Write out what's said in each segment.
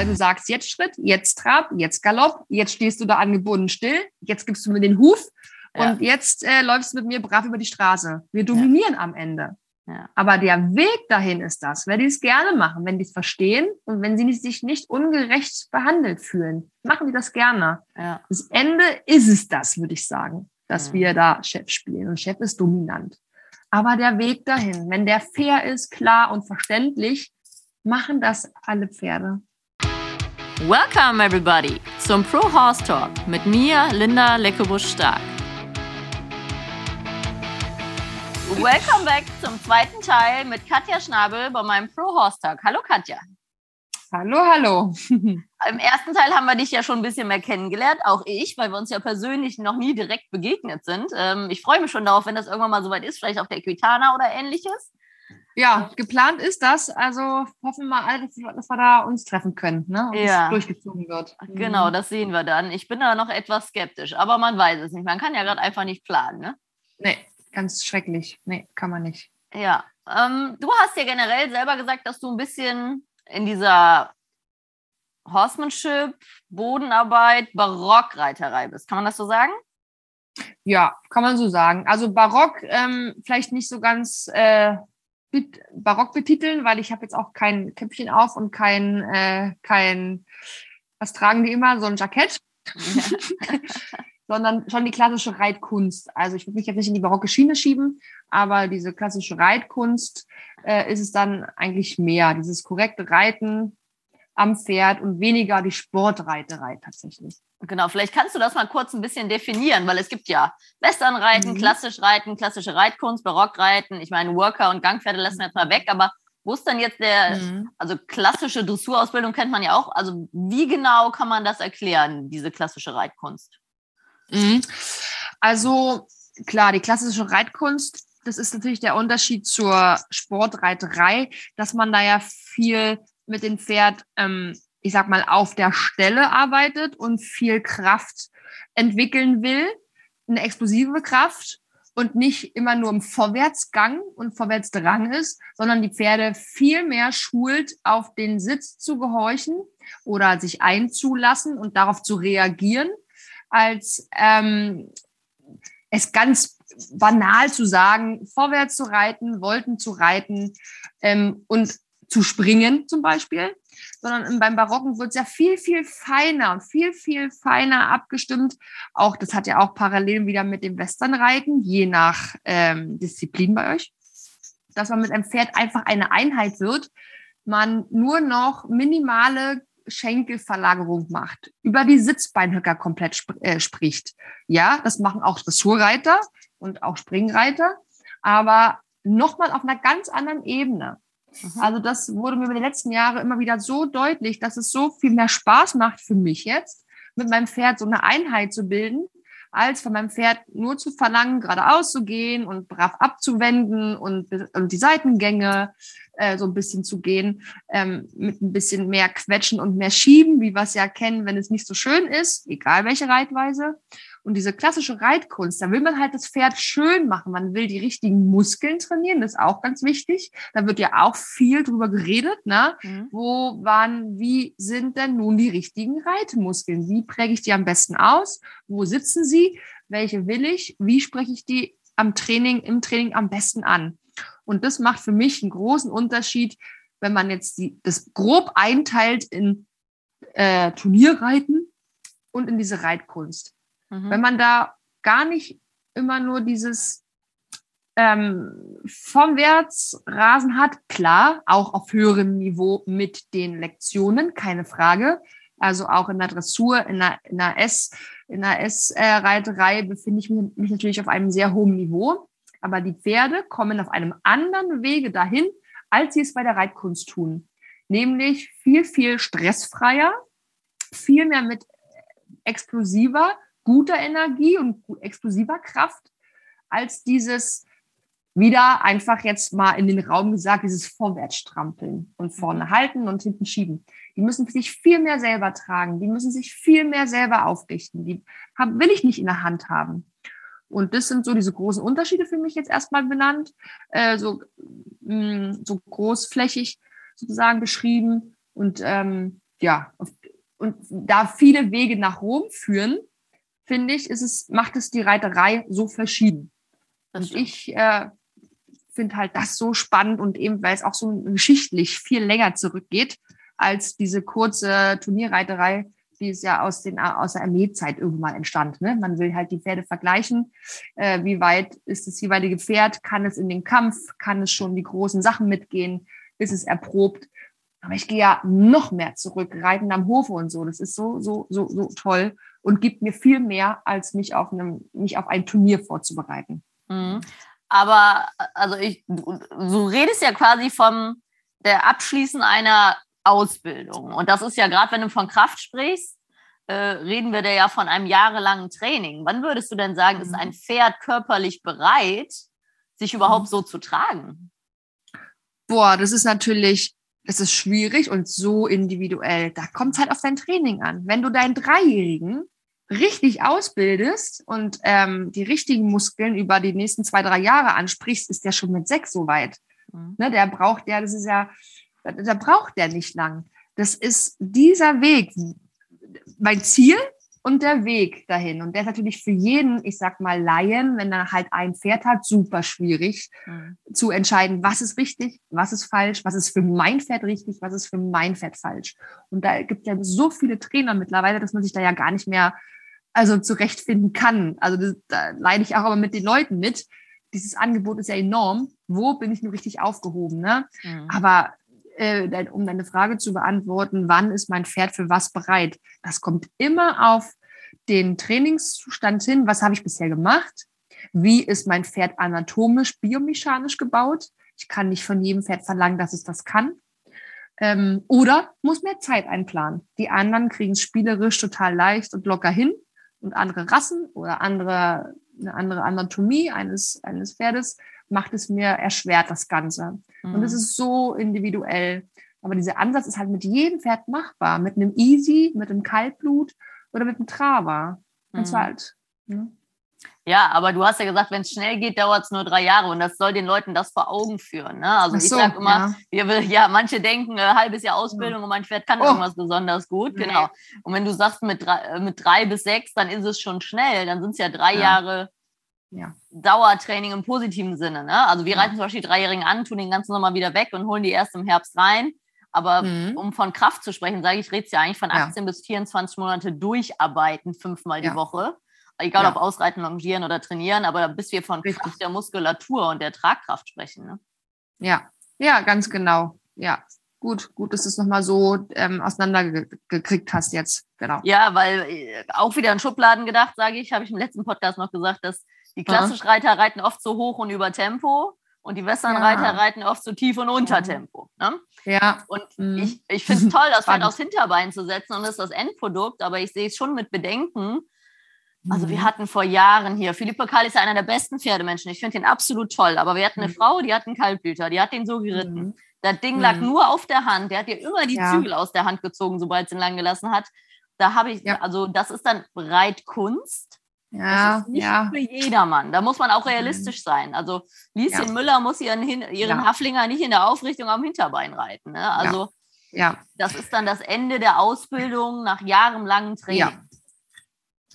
weil du sagst, jetzt Schritt, jetzt Trab, jetzt Galopp, jetzt stehst du da angebunden still, jetzt gibst du mir den Huf ja. und jetzt äh, läufst du mit mir brav über die Straße. Wir dominieren ja. am Ende. Ja. Aber der Weg dahin ist das, wenn die es gerne machen, wenn die es verstehen und wenn sie sich nicht ungerecht behandelt fühlen, machen die das gerne. Das Ende ist es das, würde ich sagen, dass wir da Chef spielen und Chef ist dominant. Aber der Weg dahin, wenn der fair ist, klar und verständlich, machen das alle Pferde. Welcome everybody zum Pro Horse Talk mit mir, Linda Leckebusch-Stark. Welcome back zum zweiten Teil mit Katja Schnabel bei meinem Pro Horse Talk. Hallo Katja. Hallo, hallo. Im ersten Teil haben wir dich ja schon ein bisschen mehr kennengelernt, auch ich, weil wir uns ja persönlich noch nie direkt begegnet sind. Ähm, ich freue mich schon darauf, wenn das irgendwann mal soweit ist, vielleicht auf der Equitana oder ähnliches. Ja, geplant ist das. Also hoffen wir mal, dass wir da uns treffen können ne? und ja. es durchgezogen wird. Genau, mhm. das sehen wir dann. Ich bin da noch etwas skeptisch, aber man weiß es nicht. Man kann ja gerade einfach nicht planen. Ne? Nee, ganz schrecklich. Nee, kann man nicht. Ja, ähm, du hast ja generell selber gesagt, dass du ein bisschen in dieser Horsemanship, Bodenarbeit, Barockreiterei bist. Kann man das so sagen? Ja, kann man so sagen. Also Barock ähm, vielleicht nicht so ganz äh, barock betiteln, weil ich habe jetzt auch kein Käppchen auf und kein, äh, kein, was tragen die immer, so ein Jackett. Ja. sondern schon die klassische Reitkunst. Also ich würde mich jetzt nicht in die barocke Schiene schieben, aber diese klassische Reitkunst äh, ist es dann eigentlich mehr. Dieses korrekte Reiten am Pferd und weniger die Sportreiterei tatsächlich. Genau, vielleicht kannst du das mal kurz ein bisschen definieren, weil es gibt ja Westernreiten, mhm. klassisch Reiten, klassische Reitkunst, Barockreiten. Ich meine, Worker und Gangpferde lassen wir jetzt mal weg, aber wo ist denn jetzt der, mhm. also klassische Dressurausbildung kennt man ja auch. Also wie genau kann man das erklären, diese klassische Reitkunst? Mhm. Also klar, die klassische Reitkunst, das ist natürlich der Unterschied zur Sportreiterei, dass man da ja viel mit dem Pferd, ähm, ich sag mal, auf der Stelle arbeitet und viel Kraft entwickeln will, eine explosive Kraft und nicht immer nur im Vorwärtsgang und Vorwärtsdrang ist, sondern die Pferde viel mehr schult, auf den Sitz zu gehorchen oder sich einzulassen und darauf zu reagieren als ähm, es ganz banal zu sagen, vorwärts zu reiten, Wolten zu reiten ähm, und zu springen zum Beispiel, sondern beim Barocken wird es ja viel, viel feiner und viel, viel feiner abgestimmt. Auch das hat ja auch parallel wieder mit dem Westernreiten, je nach ähm, Disziplin bei euch, dass man mit einem Pferd einfach eine Einheit wird, man nur noch minimale Schenkelverlagerung macht, über die Sitzbeinhöcker komplett sp äh, spricht. Ja, das machen auch Dressurreiter und auch Springreiter, aber nochmal auf einer ganz anderen Ebene. Mhm. Also das wurde mir über die letzten Jahre immer wieder so deutlich, dass es so viel mehr Spaß macht für mich jetzt, mit meinem Pferd so eine Einheit zu bilden, als von meinem Pferd nur zu verlangen, geradeaus zu gehen und brav abzuwenden und, und die Seitengänge äh, so ein bisschen zu gehen, ähm, mit ein bisschen mehr Quetschen und mehr Schieben, wie wir es ja kennen, wenn es nicht so schön ist, egal welche Reitweise. Und diese klassische Reitkunst, da will man halt das Pferd schön machen. Man will die richtigen Muskeln trainieren, das ist auch ganz wichtig. Da wird ja auch viel drüber geredet, ne? Mhm. Wo waren, wie sind denn nun die richtigen Reitmuskeln? Wie präge ich die am besten aus? Wo sitzen sie? Welche will ich? Wie spreche ich die am Training, im Training am besten an? Und das macht für mich einen großen Unterschied, wenn man jetzt die, das grob einteilt in äh, Turnierreiten und in diese Reitkunst. Mhm. Wenn man da gar nicht immer nur dieses ähm, Vorwärtsrasen hat, klar, auch auf höherem Niveau mit den Lektionen, keine Frage. Also auch in der Dressur, in der, in der S, in der S-Reiterei befinde ich mich, mich natürlich auf einem sehr hohen Niveau. Aber die Pferde kommen auf einem anderen Wege dahin, als sie es bei der Reitkunst tun. Nämlich viel, viel stressfreier, viel mehr mit explosiver guter Energie und explosiver Kraft als dieses wieder einfach jetzt mal in den Raum gesagt, dieses Vorwärtsstrampeln und vorne halten und hinten schieben. Die müssen sich viel mehr selber tragen, die müssen sich viel mehr selber aufrichten. Die haben, will ich nicht in der Hand haben. Und das sind so diese großen Unterschiede für mich jetzt erstmal benannt, äh, so, mh, mm, so großflächig sozusagen beschrieben. Und ähm, ja, und da viele Wege nach Rom führen, finde ich, ist es, macht es die Reiterei so verschieden. und ich äh, finde halt das so spannend und eben, weil es auch so geschichtlich viel länger zurückgeht als diese kurze Turnierreiterei, die ist ja aus, den, aus der Armeezeit irgendwann entstand. Ne? Man will halt die Pferde vergleichen. Äh, wie weit ist das jeweilige Pferd? Kann es in den Kampf? Kann es schon die großen Sachen mitgehen? Ist es erprobt? Aber ich gehe ja noch mehr zurück, reiten am Hofe und so. Das ist so, so, so, so toll und gibt mir viel mehr, als mich auf, einem, mich auf ein Turnier vorzubereiten. Mhm. Aber also ich, du redest ja quasi vom der Abschließen einer Ausbildung. Und das ist ja gerade, wenn du von Kraft sprichst, äh, reden wir da ja von einem jahrelangen Training. Wann würdest du denn sagen, mhm. ist ein Pferd körperlich bereit, sich überhaupt mhm. so zu tragen? Boah, das ist natürlich, das ist schwierig und so individuell. Da kommt es halt auf dein Training an. Wenn du deinen Dreijährigen richtig ausbildest und ähm, die richtigen Muskeln über die nächsten zwei, drei Jahre ansprichst, ist der schon mit sechs so weit. Mhm. Ne, der braucht ja, das ist ja, da braucht der nicht lang. Das ist dieser Weg, mein Ziel und der Weg dahin. Und der ist natürlich für jeden, ich sag mal Laien, wenn er halt ein Pferd hat, super schwierig mhm. zu entscheiden, was ist richtig, was ist falsch, was ist für mein Pferd richtig, was ist für mein Pferd falsch. Und da gibt es ja so viele Trainer mittlerweile, dass man sich da ja gar nicht mehr also zurechtfinden kann. Also das, da leide ich auch aber mit den Leuten mit. Dieses Angebot ist ja enorm. Wo bin ich nur richtig aufgehoben? Ne? Mhm. Aber äh, um deine Frage zu beantworten, wann ist mein Pferd für was bereit? Das kommt immer auf den Trainingszustand hin. Was habe ich bisher gemacht? Wie ist mein Pferd anatomisch, biomechanisch gebaut? Ich kann nicht von jedem Pferd verlangen, dass es das kann. Ähm, oder muss mehr Zeit einplanen. Die anderen kriegen es spielerisch total leicht und locker hin und andere Rassen oder andere, eine andere Anatomie eines, eines Pferdes macht es mir erschwert, das Ganze. Mhm. Und es ist so individuell. Aber dieser Ansatz ist halt mit jedem Pferd machbar. Mit einem Easy, mit einem Kaltblut oder mit einem Trava. Kannst mhm. du halt. Ne? Ja, aber du hast ja gesagt, wenn es schnell geht, dauert es nur drei Jahre und das soll den Leuten das vor Augen führen. Ne? Also so, ich sage immer, ja. Wir, ja, manche denken, ein halbes Jahr Ausbildung ja. und mein Pferd kann oh. irgendwas besonders gut. Nee. Genau. Und wenn du sagst mit drei, äh, mit drei bis sechs, dann ist es schon schnell. Dann sind es ja drei ja. Jahre ja. Dauertraining im positiven Sinne. Ne? Also wir reiten zum Beispiel die Dreijährigen an, tun den ganzen Sommer wieder weg und holen die erst im Herbst rein. Aber mhm. um von Kraft zu sprechen, sage ich, rede es ja eigentlich von 18 bis 24 Monate durcharbeiten, fünfmal die Woche egal ja. ob ausreiten, longieren oder trainieren, aber bis wir von Kraft der Muskulatur und der Tragkraft sprechen. Ne? Ja, ja, ganz genau. Ja, gut, gut, dass du es nochmal so ähm, auseinandergekriegt hast jetzt. Genau. Ja, weil äh, auch wieder in Schubladen gedacht, sage ich, habe ich im letzten Podcast noch gesagt, dass die klassischen Reiter reiten oft so hoch und über Tempo und die Westernreiter ja. reiten oft so tief und unter Tempo. Ne? Ja. Und mhm. ich, ich finde es toll, das Pferd aufs Hinterbein zu setzen und das ist das Endprodukt, aber ich sehe es schon mit Bedenken, also wir mhm. hatten vor Jahren hier, Philippe Karl ist ja einer der besten Pferdemenschen. Ich finde ihn absolut toll. Aber wir hatten eine mhm. Frau, die hat einen Kaltblüter, die hat den so geritten. Mhm. Das Ding lag mhm. nur auf der Hand. Der hat ihr immer die ja. Zügel aus der Hand gezogen, sobald sie ihn lang gelassen hat. Da habe ich, ja. also das ist dann Reitkunst. Ja, das ist nicht ja. für jedermann. Da muss man auch realistisch sein. Also Lieschen ja. Müller muss ihren, ihren Haflinger nicht in der Aufrichtung am Hinterbein reiten. Ne? Also ja. das ist dann das Ende der Ausbildung nach jahrelangem Training.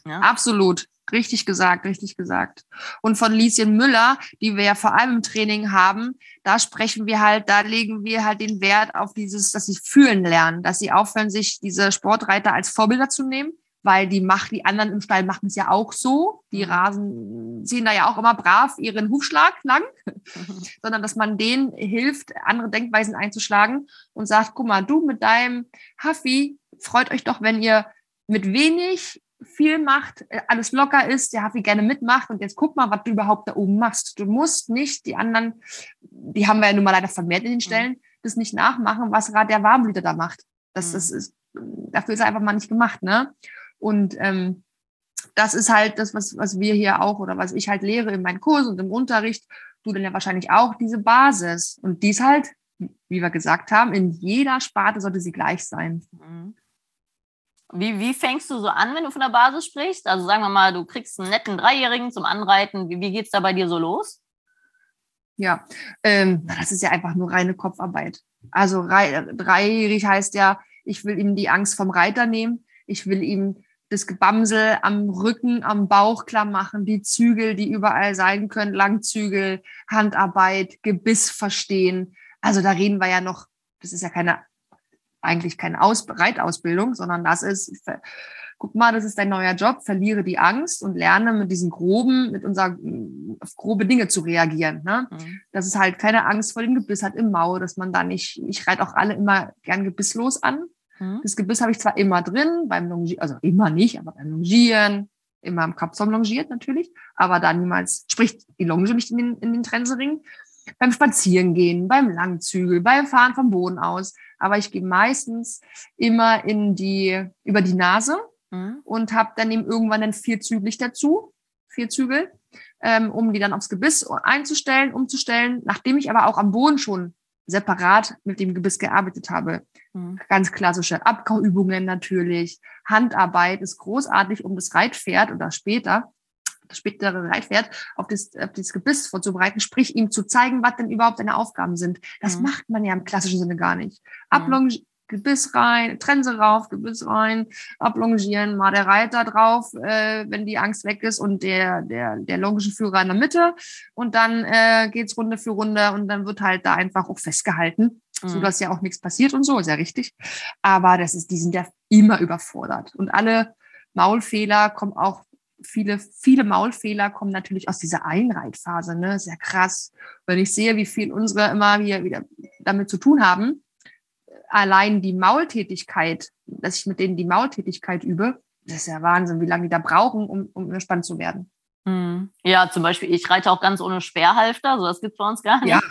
Ja? Absolut. Richtig gesagt, richtig gesagt. Und von Lieschen Müller, die wir ja vor allem im Training haben, da sprechen wir halt, da legen wir halt den Wert auf dieses, dass sie fühlen lernen, dass sie aufhören, sich diese Sportreiter als Vorbilder zu nehmen, weil die macht, die anderen im Stall machen es ja auch so. Die mhm. Rasen ziehen da ja auch immer brav ihren Hufschlag lang, sondern dass man denen hilft, andere Denkweisen einzuschlagen und sagt, guck mal, du mit deinem Huffy, freut euch doch, wenn ihr mit wenig viel macht, äh, alles locker ist, der Hafi gerne mitmacht und jetzt guck mal, was du überhaupt da oben machst. Du musst nicht die anderen, die haben wir ja nun mal leider vermehrt in den mhm. Stellen, mhm. das nicht nachmachen, was gerade der Warmblüter da macht. Das, mhm. das ist, dafür ist er einfach mal nicht gemacht, ne? Und ähm, das ist halt das, was, was wir hier auch oder was ich halt lehre in meinen Kursen und im Unterricht, du dann ja wahrscheinlich auch, diese Basis. Und dies halt, wie wir gesagt haben, in jeder Sparte sollte sie gleich sein. Mhm. Wie, wie fängst du so an, wenn du von der Basis sprichst? Also sagen wir mal, du kriegst einen netten Dreijährigen zum Anreiten. Wie, wie geht es da bei dir so los? Ja, ähm, das ist ja einfach nur reine Kopfarbeit. Also dreijährig heißt ja, Ich will ihm die Angst vom Reiter nehmen. Ich will ihm das Gebamsel am Rücken, am Bauch klar machen, die Zügel, die überall sein können, Langzügel, Handarbeit, Gebiss verstehen. Also da reden wir ja noch, das ist ja keine, eigentlich keine Aus Reitausbildung, sondern das ist, guck mal, das ist dein neuer Job, verliere die Angst und lerne mit diesen groben, mit unserer, auf grobe Dinge zu reagieren. Ne? Mhm. Dass es halt keine Angst vor dem Gebiss hat im Maul, dass man da nicht, ich reite auch alle immer gern gebisslos an, Mhm. Das Gebiss habe ich zwar immer drin, beim Longieren, also immer nicht, aber beim Longieren, immer im Kapsom longiert natürlich, aber da niemals spricht die Longe nicht in den, in den Trensering. Beim Spazierengehen, beim Langzügel, beim Fahren vom Boden aus. Aber ich gehe meistens immer in die, über die Nase mhm. und habe dann eben irgendwann dann vier Züglich dazu, vier Zügel, ähm, um die dann aufs Gebiss einzustellen, umzustellen, nachdem ich aber auch am Boden schon separat mit dem Gebiss gearbeitet habe. Mhm. Ganz klassische Abkauübungen natürlich. Handarbeit ist großartig, um das Reitpferd oder später, spätere Reitpferd auf das, auf das Gebiss vorzubereiten, sprich ihm zu zeigen, was denn überhaupt seine Aufgaben sind. Das mhm. macht man ja im klassischen Sinne gar nicht. Mhm. Gebiss rein, Trense rauf, Gebiss rein, ablongieren, mal der Reiter drauf, äh, wenn die Angst weg ist und der, der, der logische Führer in der Mitte. Und dann äh, geht's Runde für Runde und dann wird halt da einfach auch festgehalten, mhm. so dass ja auch nichts passiert und so, ist ja richtig. Aber das ist, die sind ja immer überfordert. Und alle Maulfehler kommen auch viele, viele Maulfehler kommen natürlich aus dieser Einreitphase, ne? Sehr krass. Wenn ich sehe, wie viel unsere immer hier wieder damit zu tun haben, allein die Maultätigkeit, dass ich mit denen die Maultätigkeit übe, das ist ja Wahnsinn, wie lange die da brauchen, um, um gespannt zu werden. Hm. Ja, zum Beispiel, ich reite auch ganz ohne Sperrhalfter, so das gibt es bei uns gar nicht. Ja.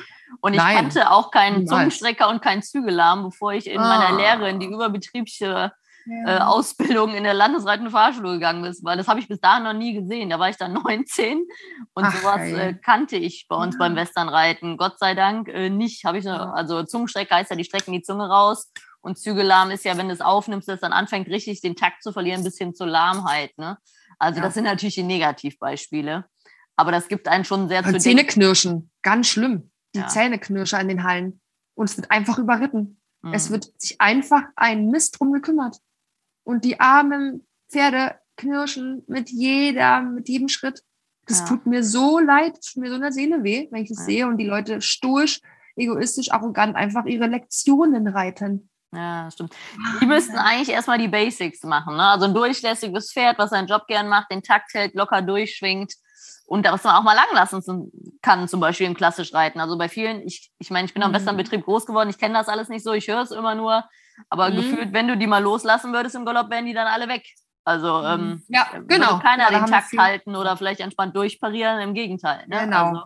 Und ich Nein. kannte auch keinen Zungenstrecker und keinen Zügelarm, bevor ich in ah. meiner Lehre in die überbetriebliche ja. äh, Ausbildung in der Landesreitenden Fahrschule gegangen bist, weil das habe ich bis dahin noch nie gesehen. Da war ich dann 19 und Ach, sowas äh, kannte ich bei uns ja. beim Westernreiten. Gott sei Dank äh, nicht. Habe ich noch, also Zungenstrecke heißt ja, die strecken die Zunge raus. Und Zügellahm ist ja, wenn du es aufnimmst, dass dann anfängt, richtig den Takt zu verlieren, bis hin zur Lahmheit. Ne? Also ja. das sind natürlich die Negativbeispiele. Aber das gibt einen schon sehr zu Zähne knirschen, ganz schlimm. Die ja. Zähne knirschen an den Hallen. Und es wird einfach überritten. Mhm. Es wird sich einfach ein Mist drum gekümmert und die armen Pferde knirschen mit jeder, mit jedem Schritt. Das ja. tut mir so leid, tut mir so in der Seele weh, wenn ich das ja. sehe und die Leute stoisch, egoistisch, arrogant einfach ihre Lektionen reiten. Ja, stimmt. Die müssten eigentlich erstmal die Basics machen. Ne? Also ein durchlässiges Pferd, was seinen Job gern macht, den Takt hält, locker durchschwingt und das man auch mal lang lassen kann, zum Beispiel im klassisch Reiten. Also bei vielen, ich, ich meine, ich bin am mhm. Westernbetrieb groß geworden, ich kenne das alles nicht so, ich höre es immer nur, aber mhm. gefühlt, wenn du die mal loslassen würdest im Galopp, wären die dann alle weg. Also mhm. ähm, ja, genau. keiner ja, den Takt halten oder vielleicht entspannt durchparieren, im Gegenteil. Ne? Genau. Also,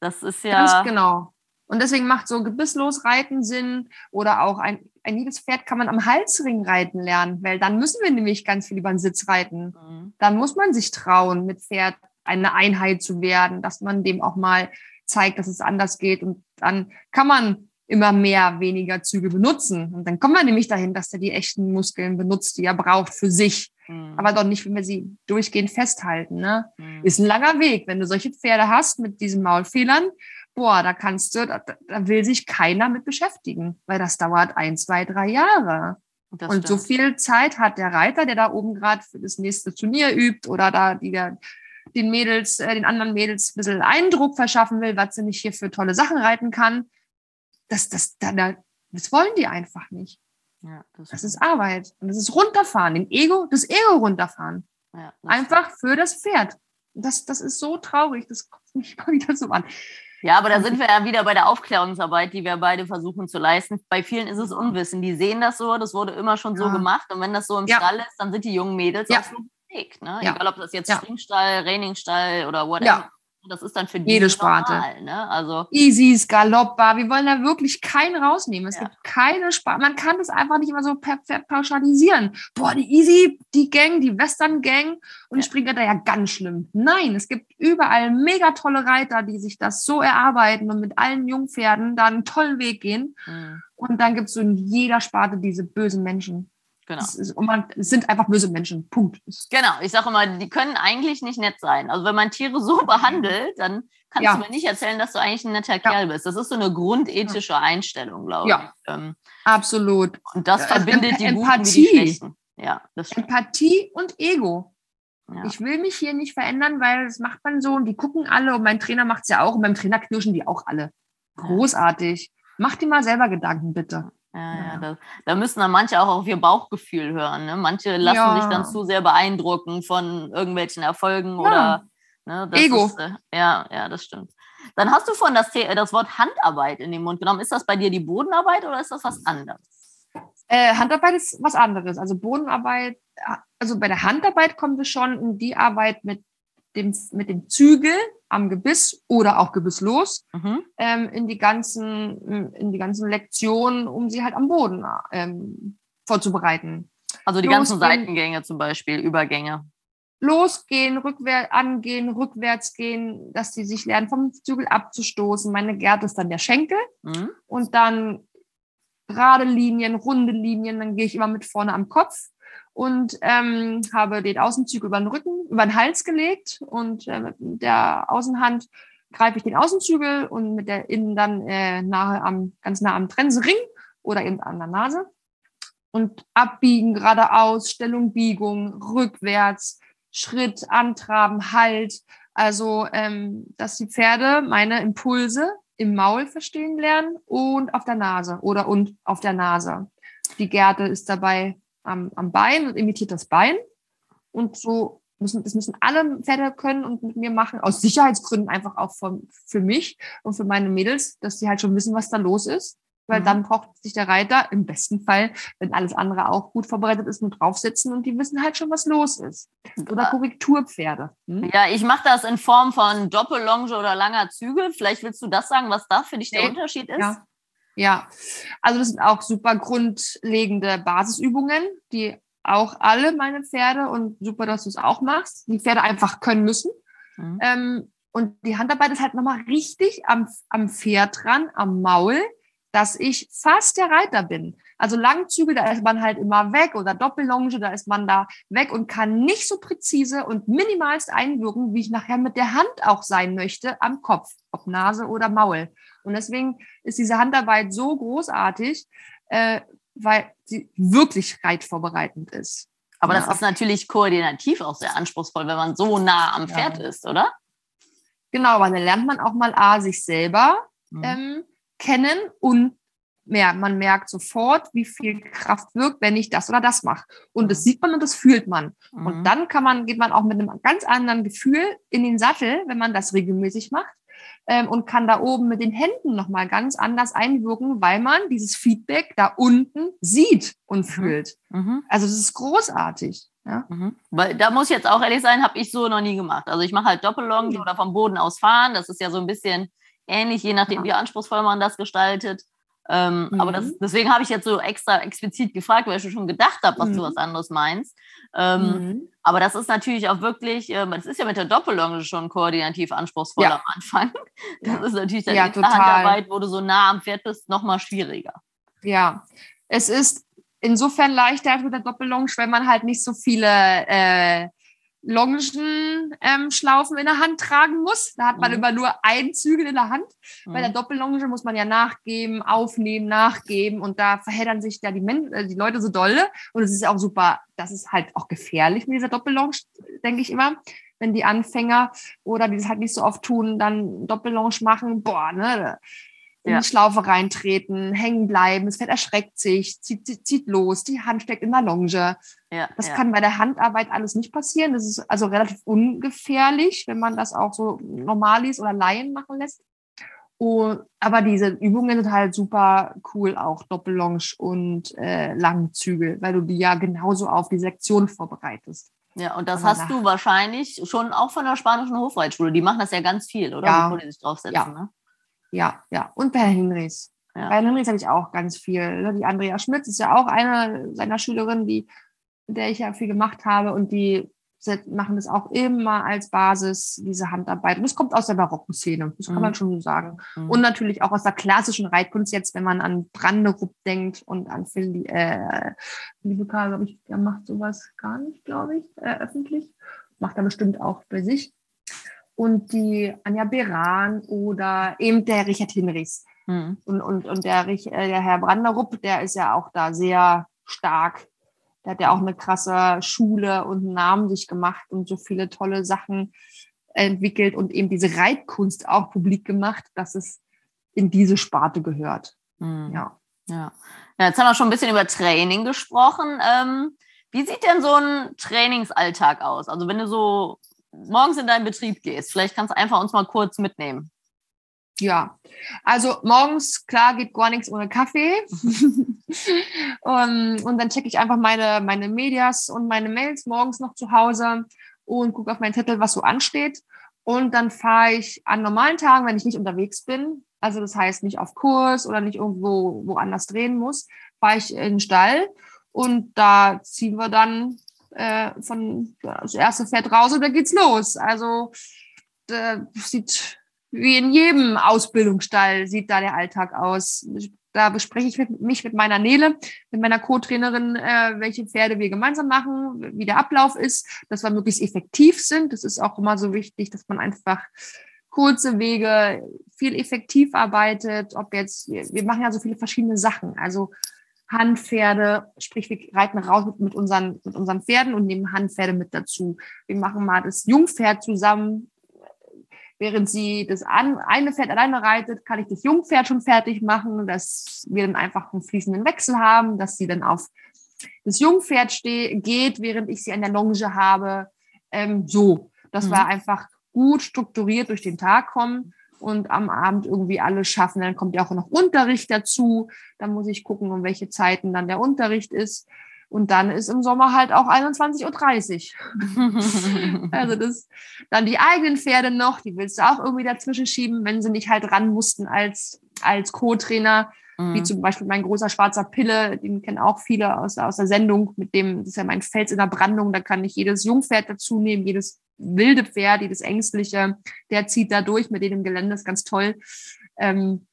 das ist ja. Ganz genau. Und deswegen macht so gebisslos reiten Sinn oder auch ein, ein jedes Pferd kann man am Halsring reiten lernen, weil dann müssen wir nämlich ganz viel über den Sitz reiten. Mhm. Dann muss man sich trauen, mit Pferd eine Einheit zu werden, dass man dem auch mal zeigt, dass es anders geht und dann kann man immer mehr weniger Züge benutzen. Und dann kommt man nämlich dahin, dass er die echten Muskeln benutzt, die er braucht für sich. Mhm. Aber doch nicht, wenn wir sie durchgehend festhalten. Ne? Mhm. Ist ein langer Weg. Wenn du solche Pferde hast mit diesen Maulfehlern, boah, da kannst du, da, da will sich keiner mit beschäftigen, weil das dauert ein, zwei, drei Jahre. Das und stimmt. so viel Zeit hat der Reiter, der da oben gerade für das nächste Turnier übt oder da die der den Mädels, äh, den anderen Mädels ein bisschen Eindruck verschaffen will, was sie nicht hier für tolle Sachen reiten kann das, das, das, das wollen die einfach nicht. Ja, das, das ist Arbeit. Und das ist runterfahren, den Ego, das Ego runterfahren. Ja, einfach für das Pferd. Das, das ist so traurig, das kommt mich mal wieder so an. Ja, aber da sind wir ja wieder bei der Aufklärungsarbeit, die wir beide versuchen zu leisten. Bei vielen ist es Unwissen. Die sehen das so, das wurde immer schon so ja. gemacht. Und wenn das so im ja. Stall ist, dann sind die jungen Mädels ja. auch so Weg. Ne? Egal, ob das jetzt. Springstall, Rainingstall oder whatever das ist dann für jede Sparte. Normal, ne? Also Easys, Galoppbar, wir wollen da wirklich keinen rausnehmen. Es ja. gibt keine Sparte. Man kann das einfach nicht immer so pauschalisieren. Boah, die Easy, die Gang, die Western Gang und ja. Springreiter ja ganz schlimm. Nein, es gibt überall mega tolle Reiter, die sich das so erarbeiten und mit allen Jungpferden da einen tollen Weg gehen. Mhm. Und dann gibt es so in jeder Sparte diese bösen Menschen. Genau. Es, ist, man, es, sind einfach böse Menschen. Punkt. Genau. Ich sage immer, die können eigentlich nicht nett sein. Also wenn man Tiere so behandelt, dann kannst ja. du mir nicht erzählen, dass du eigentlich ein netter ja. Kerl bist. Das ist so eine grundethische Einstellung, glaube ja. ich. Ähm, Absolut. Und das verbindet die Empathie. Guten wie die Schlechten. Ja, Empathie und Ego. Ja. Ich will mich hier nicht verändern, weil das macht man so und die gucken alle und mein Trainer macht es ja auch und beim Trainer knirschen die auch alle. Großartig. Mach dir mal selber Gedanken, bitte. Ja, ja, da, da, müssen dann manche auch auf ihr Bauchgefühl hören. Ne? Manche lassen ja. sich dann zu sehr beeindrucken von irgendwelchen Erfolgen oder ne, Ego. Ist, äh, ja, ja, das stimmt. Dann hast du von das, das Wort Handarbeit in den Mund genommen. Ist das bei dir die Bodenarbeit oder ist das was anderes? Äh, Handarbeit ist was anderes. Also Bodenarbeit, also bei der Handarbeit kommen wir schon in die Arbeit mit dem, mit dem Zügel am Gebiss oder auch gebisslos mhm. ähm, in die ganzen in die ganzen Lektionen, um sie halt am Boden ähm, vorzubereiten. Also die Losgehen, ganzen Seitengänge zum Beispiel, Übergänge. Losgehen, rückwärts angehen, rückwärts gehen, dass die sich lernen, vom Zügel abzustoßen. Meine Gerte ist dann der Schenkel mhm. und dann gerade Linien, runde Linien, dann gehe ich immer mit vorne am Kopf und ähm, habe den Außenzug über den Rücken, über den Hals gelegt und äh, mit der Außenhand greife ich den Außenzügel und mit der Innen dann äh, nahe am, ganz nah am Trensenring oder eben an der Nase. Und abbiegen, geradeaus, Stellung, Biegung, rückwärts, Schritt, Antraben, Halt. Also, ähm, dass die Pferde meine Impulse im Maul verstehen lernen und auf der Nase oder und auf der Nase. Die Gerte ist dabei am, am Bein und imitiert das Bein. Und so müssen, das müssen alle Pferde können und mit mir machen, aus Sicherheitsgründen einfach auch von, für mich und für meine Mädels, dass sie halt schon wissen, was da los ist. Weil mhm. dann braucht sich der Reiter im besten Fall, wenn alles andere auch gut vorbereitet ist, nur draufsetzen und die wissen halt schon, was los ist. Oder Korrekturpferde. Hm? Ja, ich mache das in Form von Doppellonge oder langer Züge. Vielleicht willst du das sagen, was da für dich der Unterschied ist? Ja. Ja, also das sind auch super grundlegende Basisübungen, die auch alle meine Pferde und super, dass du es auch machst, die Pferde einfach können müssen. Mhm. Ähm, und die Handarbeit ist halt nochmal richtig am, am Pferd dran, am Maul, dass ich fast der Reiter bin. Also Langzüge, da ist man halt immer weg oder Doppellonge, da ist man da weg und kann nicht so präzise und minimalst einwirken, wie ich nachher mit der Hand auch sein möchte am Kopf, ob Nase oder Maul. Und deswegen ist diese Handarbeit so großartig, äh, weil sie wirklich reitvorbereitend ist. Aber ja. das ist natürlich koordinativ auch sehr anspruchsvoll, wenn man so nah am Pferd ja. ist, oder? Genau, weil dann lernt man auch mal A, sich selber mhm. ähm, kennen und mehr. Man merkt sofort, wie viel Kraft wirkt, wenn ich das oder das mache. Und das mhm. sieht man und das fühlt man. Mhm. Und dann kann man, geht man auch mit einem ganz anderen Gefühl in den Sattel, wenn man das regelmäßig macht ähm, und kann da oben mit den Händen nochmal ganz anders einwirken, weil man dieses Feedback da unten sieht und mhm. fühlt. Mhm. Also das ist großartig. Ja? Mhm. Weil da muss ich jetzt auch ehrlich sein, habe ich so noch nie gemacht. Also ich mache halt Doppellonge oder vom Boden aus fahren. Das ist ja so ein bisschen ähnlich, je nachdem, ja. wie anspruchsvoll man das gestaltet. Ähm, mhm. Aber das, mhm. deswegen habe ich jetzt so extra explizit gefragt, weil ich schon gedacht habe, was mhm. du was anderes meinst. Ähm, mhm. Aber das ist natürlich auch wirklich, äh, das ist ja mit der Doppellonge schon koordinativ anspruchsvoll ja. am Anfang. Das ja. ist natürlich dann ja, der Handarbeit, wo du so nah am Pferd bist, nochmal schwieriger. Ja, es ist insofern leichter mit der Doppellonge, wenn man halt nicht so viele äh, Longenschlaufen ähm, in der Hand tragen muss. Da hat man mhm. immer nur ein Zügel in der Hand. Mhm. Bei der Doppellonge muss man ja nachgeben, aufnehmen, nachgeben und da verheddern sich da die, Men äh, die Leute so dolle. Und es ist auch super, das ist halt auch gefährlich mit dieser Doppellonge, denke ich immer. Wenn die Anfänger oder die das halt nicht so oft tun, dann Doppellonge machen, boah, ne, in ja. die Schlaufe reintreten, hängen bleiben, das Pferd erschreckt sich, zieht, zieht, zieht los, die Hand steckt in der Longe. Ja, das ja. kann bei der Handarbeit alles nicht passieren. Das ist also relativ ungefährlich, wenn man das auch so Normalis oder Laien machen lässt. Und, aber diese Übungen sind halt super cool, auch Doppellonge und äh, Langzügel, weil du die ja genauso auf die Sektion vorbereitest. Ja, und das hast du wahrscheinlich schon auch von der spanischen Hofreitschule. Die machen das ja ganz viel, oder? Ja, Bevor die sich draufsetzen, ja. Ne? Ja, ja. Und bei Henrys. Ja. Bei Henrys habe ich auch ganz viel. Ne? Die Andrea Schmitz ist ja auch eine seiner Schülerinnen, die, mit der ich ja viel gemacht habe und die machen das auch immer als Basis, diese Handarbeit. Und das kommt aus der barocken Szene, das kann mhm. man schon so sagen. Mhm. Und natürlich auch aus der klassischen Reitkunst jetzt, wenn man an Branderup denkt und an Phil, äh, Philippe Karl, glaube ich, der macht sowas gar nicht, glaube ich, äh, öffentlich. Macht er bestimmt auch bei sich. Und die Anja Beran oder eben der Richard Hinrichs. Mhm. Und, und, und der, äh, der Herr Branderup, der ist ja auch da sehr stark der hat ja auch eine krasse Schule und einen Namen sich gemacht und so viele tolle Sachen entwickelt und eben diese Reitkunst auch publik gemacht, dass es in diese Sparte gehört. Mhm. Ja. ja. Ja, jetzt haben wir schon ein bisschen über Training gesprochen. Ähm, wie sieht denn so ein Trainingsalltag aus? Also wenn du so morgens in deinen Betrieb gehst, vielleicht kannst du einfach uns mal kurz mitnehmen. Ja, also morgens, klar, geht gar nichts ohne Kaffee. und, und dann checke ich einfach meine, meine Medias und meine Mails morgens noch zu Hause und gucke auf meinen Zettel, was so ansteht. Und dann fahre ich an normalen Tagen, wenn ich nicht unterwegs bin, also das heißt nicht auf Kurs oder nicht irgendwo woanders drehen muss, fahre ich in den Stall und da ziehen wir dann äh, von das erste Pferd raus und dann geht's los. Also das sieht wie in jedem Ausbildungsstall sieht da der Alltag aus. Da bespreche ich mich mit meiner Nele, mit meiner Co-Trainerin, äh, welche Pferde wir gemeinsam machen, wie der Ablauf ist, dass wir möglichst effektiv sind. Das ist auch immer so wichtig, dass man einfach kurze Wege viel effektiv arbeitet. Ob jetzt, wir machen ja so viele verschiedene Sachen. Also Handpferde, sprich, wir reiten raus mit, mit, unseren, mit unseren Pferden und nehmen Handpferde mit dazu. Wir machen mal das Jungpferd zusammen, während sie das eine Pferd alleine reitet, kann ich das Jungpferd schon fertig machen, dass wir dann einfach einen fließenden Wechsel haben, dass sie dann auf das Jungpferd geht, während ich sie an der Longe habe. Ähm, so, dass mhm. wir einfach gut strukturiert durch den Tag kommen und am Abend irgendwie alles schaffen. Dann kommt ja auch noch Unterricht dazu. Dann muss ich gucken, um welche Zeiten dann der Unterricht ist. Und dann ist im Sommer halt auch 21.30 Uhr. also das, dann die eigenen Pferde noch, die willst du auch irgendwie dazwischen schieben, wenn sie nicht halt ran mussten als, als Co-Trainer. Mhm. Wie zum Beispiel mein großer schwarzer Pille, den kennen auch viele aus, aus der Sendung, mit dem, das ist ja mein Fels in der Brandung, da kann ich jedes Jungpferd dazu nehmen, jedes wilde Pferd, jedes ängstliche, der zieht da durch mit dem Gelände, ist ganz toll. Ähm,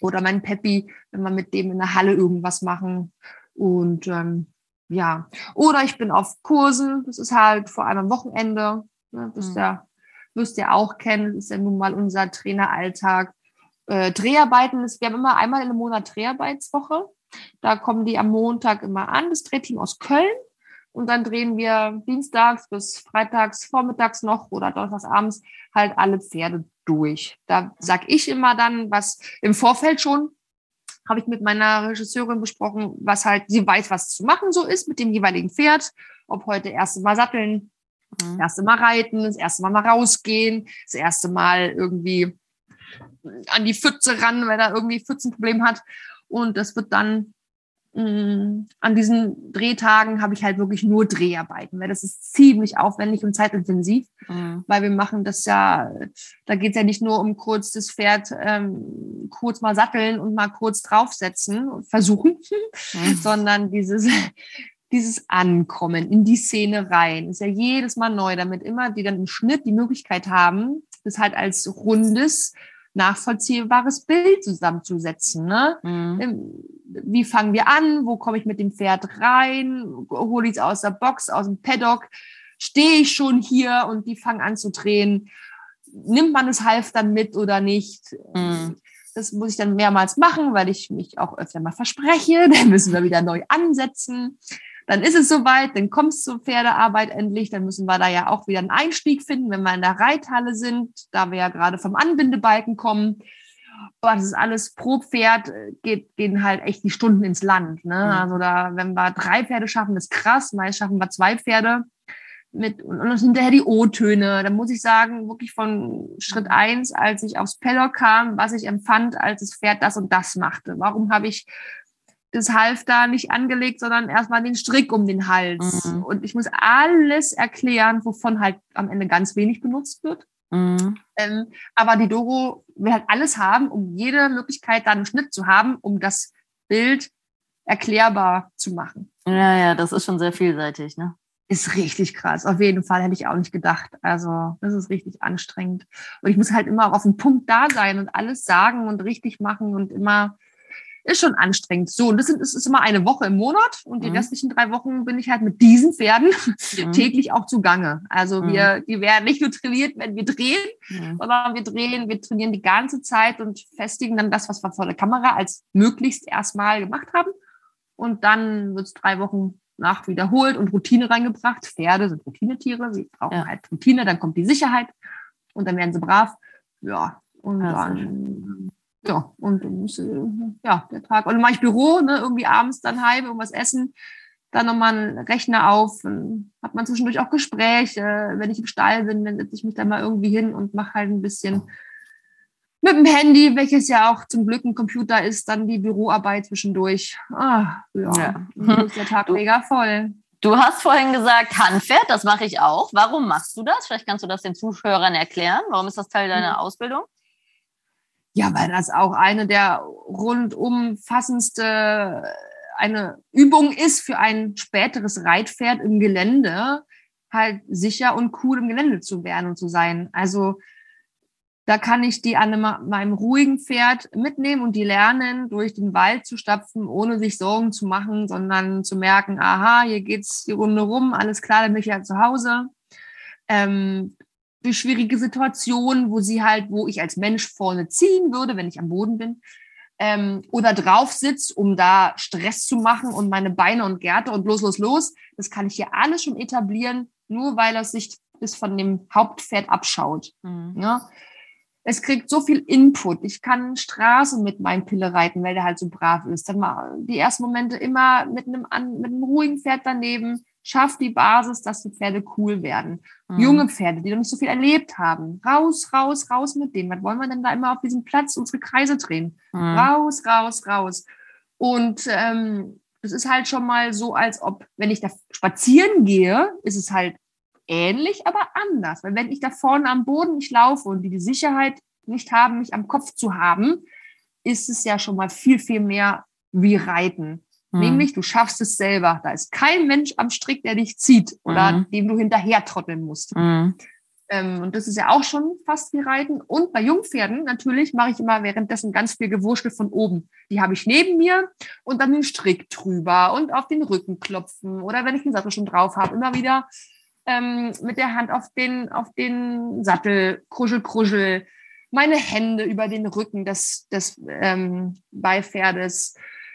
oder mein Peppi, wenn wir mit dem in der Halle irgendwas machen. Und ähm, ja, oder ich bin auf Kursen, das ist halt vor allem am Wochenende, ne, das mhm. ja, wirst ihr auch kennen, das ist ja nun mal unser Traineralltag. Äh, Dreharbeiten, ist, wir haben immer einmal im Monat Dreharbeitswoche. Da kommen die am Montag immer an, das Drehteam aus Köln. Und dann drehen wir dienstags bis freitags vormittags noch oder donnerstags abends halt alle Pferde durch. Da sag ich immer dann, was im Vorfeld schon habe ich mit meiner Regisseurin besprochen, was halt, sie weiß, was zu machen so ist mit dem jeweiligen Pferd. Ob heute erste Mal satteln, mhm. das erste Mal reiten, das erste Mal mal rausgehen, das erste Mal irgendwie an die Pfütze ran, weil er irgendwie Pfützenproblem hat. Und das wird dann Mm, an diesen Drehtagen habe ich halt wirklich nur Dreharbeiten, weil das ist ziemlich aufwendig und zeitintensiv, mhm. weil wir machen das ja, da geht es ja nicht nur um kurz das Pferd ähm, kurz mal satteln und mal kurz draufsetzen und versuchen, mhm. sondern dieses dieses Ankommen in die Szene rein ist ja jedes Mal neu, damit immer die dann im Schnitt die Möglichkeit haben, das halt als rundes nachvollziehbares Bild zusammenzusetzen. Ne? Mhm. Ähm, wie fangen wir an? Wo komme ich mit dem Pferd rein? Hole ich es aus der Box, aus dem Paddock? Stehe ich schon hier und die fangen an zu drehen? Nimmt man das Halfter mit oder nicht? Mhm. Das muss ich dann mehrmals machen, weil ich mich auch öfter mal verspreche. Dann müssen wir wieder neu ansetzen dann ist es soweit, dann kommt es zur Pferdearbeit endlich, dann müssen wir da ja auch wieder einen Einstieg finden, wenn wir in der Reithalle sind, da wir ja gerade vom Anbindebalken kommen. Aber das ist alles pro Pferd, äh, geht, gehen halt echt die Stunden ins Land. Ne? Mhm. Also da, wenn wir drei Pferde schaffen, ist krass, meist schaffen wir zwei Pferde mit und, und hinterher die O-Töne. Da muss ich sagen, wirklich von Schritt eins, als ich aufs Paddock kam, was ich empfand, als das Pferd das und das machte. Warum habe ich das Halfter nicht angelegt, sondern erstmal den Strick um den Hals. Mhm. Und ich muss alles erklären, wovon halt am Ende ganz wenig benutzt wird. Mhm. Ähm, aber die Doro will halt alles haben, um jede Möglichkeit, da einen Schnitt zu haben, um das Bild erklärbar zu machen. Ja, ja, das ist schon sehr vielseitig, ne? ist richtig krass. Auf jeden Fall hätte ich auch nicht gedacht. Also, das ist richtig anstrengend. Und ich muss halt immer auf den Punkt da sein und alles sagen und richtig machen und immer ist schon anstrengend. So, und das, sind, das ist immer eine Woche im Monat und die mhm. restlichen drei Wochen bin ich halt mit diesen Pferden mhm. täglich auch zugange. Also mhm. wir, die werden nicht nur trainiert, wenn wir drehen, sondern wir drehen, wir trainieren die ganze Zeit und festigen dann das, was wir vor der Kamera als möglichst erstmal gemacht haben. Und dann wird es drei Wochen nach wiederholt und Routine reingebracht. Pferde sind Routinetiere, sie brauchen ja. halt Routine, dann kommt die Sicherheit und dann werden sie brav. Ja, und also. dann ja, und dann muss, äh, ja, der Tag. Und dann mache ich Büro, ne, irgendwie abends dann heim, irgendwas essen, dann nochmal einen Rechner auf, dann hat man zwischendurch auch Gespräche. Wenn ich im Stall bin, dann setze ich mich da mal irgendwie hin und mache halt ein bisschen mit dem Handy, welches ja auch zum Glück ein Computer ist, dann die Büroarbeit zwischendurch. Ah, ja, ja. Dann ist der Tag mega voll. Du hast vorhin gesagt, Handpferd, das mache ich auch. Warum machst du das? Vielleicht kannst du das den Zuhörern erklären. Warum ist das Teil deiner mhm. Ausbildung? Ja, weil das auch eine der rundumfassendste eine Übung ist für ein späteres Reitpferd im Gelände, halt sicher und cool im Gelände zu werden und zu sein. Also da kann ich die an meinem ruhigen Pferd mitnehmen und die lernen, durch den Wald zu stapfen, ohne sich Sorgen zu machen, sondern zu merken, aha, hier geht's die Runde rum, alles klar, dann bin ich ja zu Hause. Ähm, schwierige Situationen, wo sie halt, wo ich als Mensch vorne ziehen würde, wenn ich am Boden bin, ähm, oder drauf sitze, um da Stress zu machen und meine Beine und Gärte und los, los, los. Das kann ich hier alles schon etablieren, nur weil das sich bis von dem Hauptpferd abschaut. Mhm. Ja? Es kriegt so viel Input. Ich kann Straße mit meinem Pille reiten, weil der halt so brav ist. Dann mal die ersten Momente immer mit einem, mit einem ruhigen Pferd daneben, schafft die Basis, dass die Pferde cool werden. Mhm. Junge Pferde, die noch nicht so viel erlebt haben. Raus, raus, raus mit denen. Was wollen wir denn da immer auf diesem Platz unsere Kreise drehen? Mhm. Raus, raus, raus. Und ähm, es ist halt schon mal so, als ob, wenn ich da spazieren gehe, ist es halt ähnlich, aber anders. Weil wenn ich da vorne am Boden nicht laufe und die die Sicherheit nicht haben, mich am Kopf zu haben, ist es ja schon mal viel, viel mehr wie Reiten. Mhm. Nämlich, du schaffst es selber. Da ist kein Mensch am Strick, der dich zieht oder mhm. dem du hinterher trotteln musst. Mhm. Ähm, und das ist ja auch schon fast wie Reiten. Und bei Jungpferden natürlich mache ich immer währenddessen ganz viel Gewurschtel von oben. Die habe ich neben mir und dann den Strick drüber und auf den Rücken klopfen. Oder wenn ich den Sattel schon drauf habe, immer wieder ähm, mit der Hand auf den, auf den Sattel, kruschel, kruschel, meine Hände über den Rücken des, des ähm, Beipferdes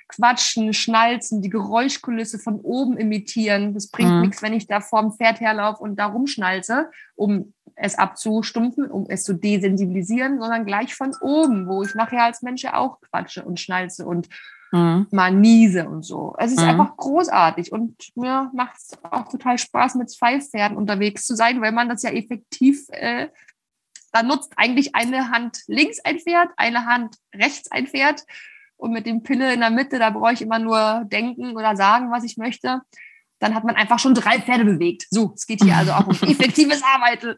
quatschen, schnalzen, die Geräuschkulisse von oben imitieren. Das bringt mhm. nichts, wenn ich da vorm Pferd herlaufe und da rumschnalze, um es abzustumpfen, um es zu desensibilisieren, sondern gleich von oben, wo ich nachher als Mensch ja auch quatsche und schnalze und mhm. mal niese und so. Es ist mhm. einfach großartig und mir macht es auch total Spaß, mit zwei Pferden unterwegs zu sein, weil man das ja effektiv äh, da nutzt eigentlich eine Hand links ein Pferd, eine Hand rechts ein Pferd und mit dem Pille in der Mitte, da brauche ich immer nur denken oder sagen, was ich möchte. Dann hat man einfach schon drei Pferde bewegt. So, es geht hier also auch um effektives Arbeiten.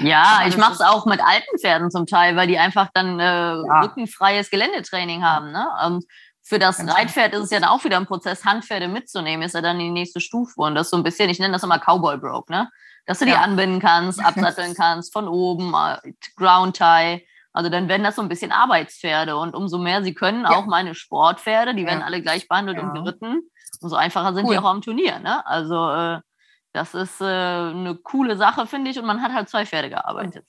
Ja, ich mache es auch mit alten Pferden zum Teil, weil die einfach dann äh, ja. rückenfreies Geländetraining haben. Ne? Und für das Ganz Reitpferd ist es ja dann auch wieder ein Prozess, Handpferde mitzunehmen, ist ja dann die nächste Stufe. Und das ist so ein bisschen, ich nenne das immer Cowboy Broke, ne? Dass du ja. die anbinden kannst, absatteln kannst, von oben, äh, Ground Tie also dann werden das so ein bisschen Arbeitspferde und umso mehr sie können, ja. auch meine Sportpferde, die ja. werden alle gleich behandelt ja. und geritten, umso einfacher sind cool. die auch am Turnier. Ne? Also äh, das ist äh, eine coole Sache, finde ich, und man hat halt zwei Pferde gearbeitet.